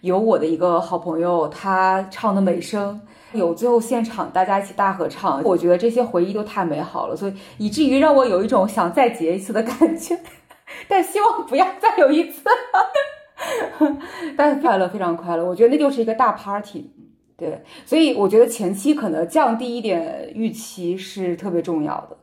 有我的一个好朋友他唱的美声，有最后现场大家一起大合唱，我觉得这些回忆都太美好了，所以以至于让我有一种想再结一次的感觉，但希望不要再有一次，但是快乐非常快乐，我觉得那就是一个大 party。对，所以我觉得前期可能降低一点预期是特别重要的，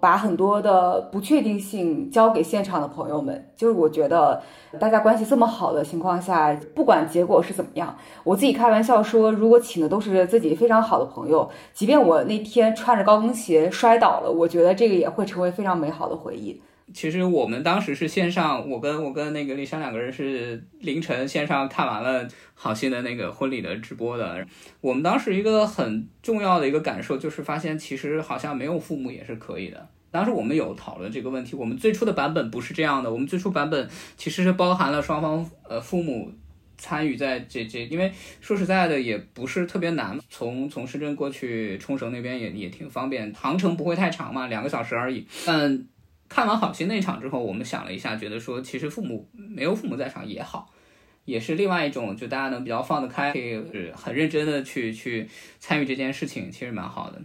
把很多的不确定性交给现场的朋友们。就是我觉得大家关系这么好的情况下，不管结果是怎么样，我自己开玩笑说，如果请的都是自己非常好的朋友，即便我那天穿着高跟鞋摔倒了，我觉得这个也会成为非常美好的回忆。其实我们当时是线上，我跟我跟那个丽珊两个人是凌晨线上看完了好心的那个婚礼的直播的。我们当时一个很重要的一个感受就是发现，其实好像没有父母也是可以的。当时我们有讨论这个问题，我们最初的版本不是这样的，我们最初版本其实是包含了双方呃父母参与在这这，因为说实在的也不是特别难，从从深圳过去冲绳那边也也挺方便，航程不会太长嘛，两个小时而已，但。看完好心那场之后，我们想了一下，觉得说其实父母没有父母在场也好，也是另外一种，就大家能比较放得开，可以很认真的去去参与这件事情，其实蛮好的。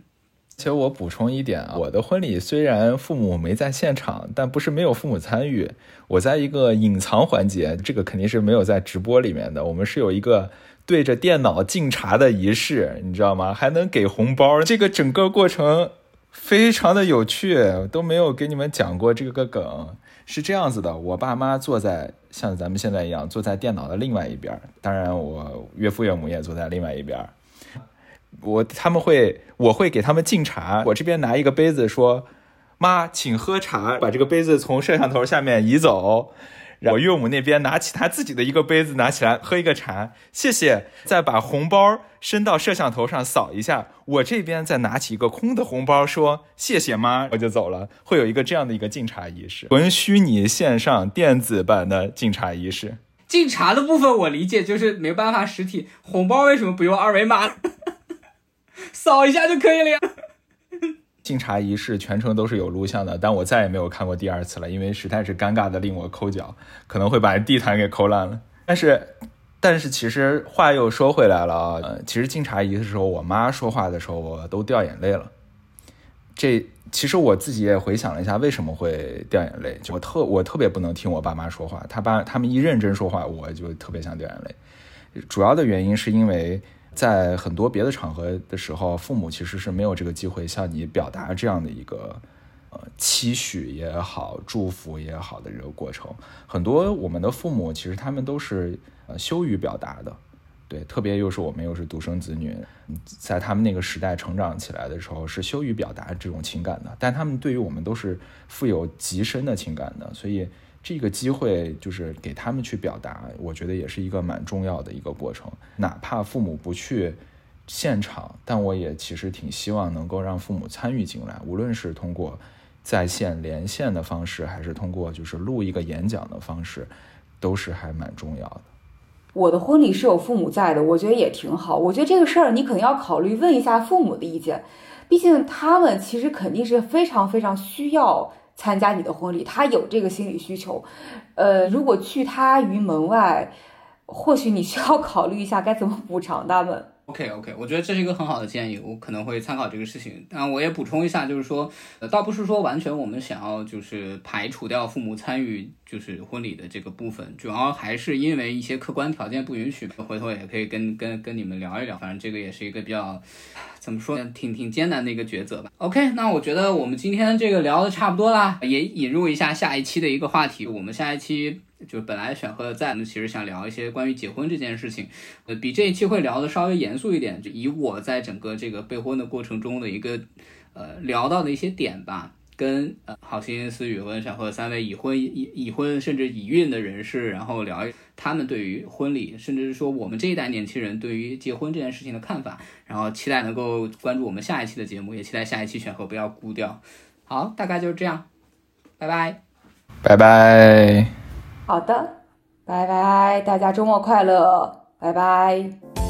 其实我补充一点啊，我的婚礼虽然父母没在现场，但不是没有父母参与，我在一个隐藏环节，这个肯定是没有在直播里面的。我们是有一个对着电脑敬茶的仪式，你知道吗？还能给红包，这个整个过程。非常的有趣，都没有给你们讲过这个梗。是这样子的，我爸妈坐在像咱们现在一样坐在电脑的另外一边，当然我岳父岳母也坐在另外一边。我他们会，我会给他们敬茶，我这边拿一个杯子说：“妈，请喝茶。”把这个杯子从摄像头下面移走。我岳母那边拿起她自己的一个杯子，拿起来喝一个茶，谢谢。再把红包伸到摄像头上扫一下。我这边再拿起一个空的红包，说谢谢妈，我就走了。会有一个这样的一个敬茶仪式，纯虚拟线上电子版的敬茶仪式。敬茶的部分我理解，就是没办法实体。红包为什么不用二维码？扫一下就可以了呀。敬茶仪式全程都是有录像的，但我再也没有看过第二次了，因为实在是尴尬的令我抠脚，可能会把地毯给抠烂了。但是但是其实话又说回来了，呃，其实敬茶仪式的时候，我妈说话的时候，我都掉眼泪了。这其实我自己也回想了一下，为什么会掉眼泪？就我特我特别不能听我爸妈说话，他爸他们一认真说话，我就特别想掉眼泪。主要的原因是因为在很多别的场合的时候，父母其实是没有这个机会向你表达这样的一个呃期许也好、祝福也好的这个过程。很多我们的父母其实他们都是呃羞于表达的。对，特别又是我们又是独生子女，在他们那个时代成长起来的时候，是羞于表达这种情感的。但他们对于我们都是富有极深的情感的，所以这个机会就是给他们去表达，我觉得也是一个蛮重要的一个过程。哪怕父母不去现场，但我也其实挺希望能够让父母参与进来，无论是通过在线连线的方式，还是通过就是录一个演讲的方式，都是还蛮重要的。我的婚礼是有父母在的，我觉得也挺好。我觉得这个事儿你可能要考虑问一下父母的意见，毕竟他们其实肯定是非常非常需要参加你的婚礼，他有这个心理需求。呃，如果拒他于门外，或许你需要考虑一下该怎么补偿他们。OK OK，我觉得这是一个很好的建议，我可能会参考这个事情。但我也补充一下，就是说，呃，倒不是说完全我们想要就是排除掉父母参与就是婚礼的这个部分，主要还是因为一些客观条件不允许。回头也可以跟跟跟你们聊一聊，反正这个也是一个比较怎么说，挺挺艰难的一个抉择吧。OK，那我觉得我们今天这个聊的差不多啦，也引入一下下一期的一个话题，我们下一期。就本来选和在，我们其实想聊一些关于结婚这件事情，呃，比这一期会聊的稍微严肃一点，就以我在整个这个备婚的过程中的一个，呃，聊到的一些点吧，跟呃好心思雨和小贺三位已婚已已婚甚至已孕的人士，然后聊他们对于婚礼，甚至是说我们这一代年轻人对于结婚这件事情的看法，然后期待能够关注我们下一期的节目，也期待下一期选和不要孤掉。好，大概就是这样，拜拜，拜拜。好的，拜拜，大家周末快乐，拜拜。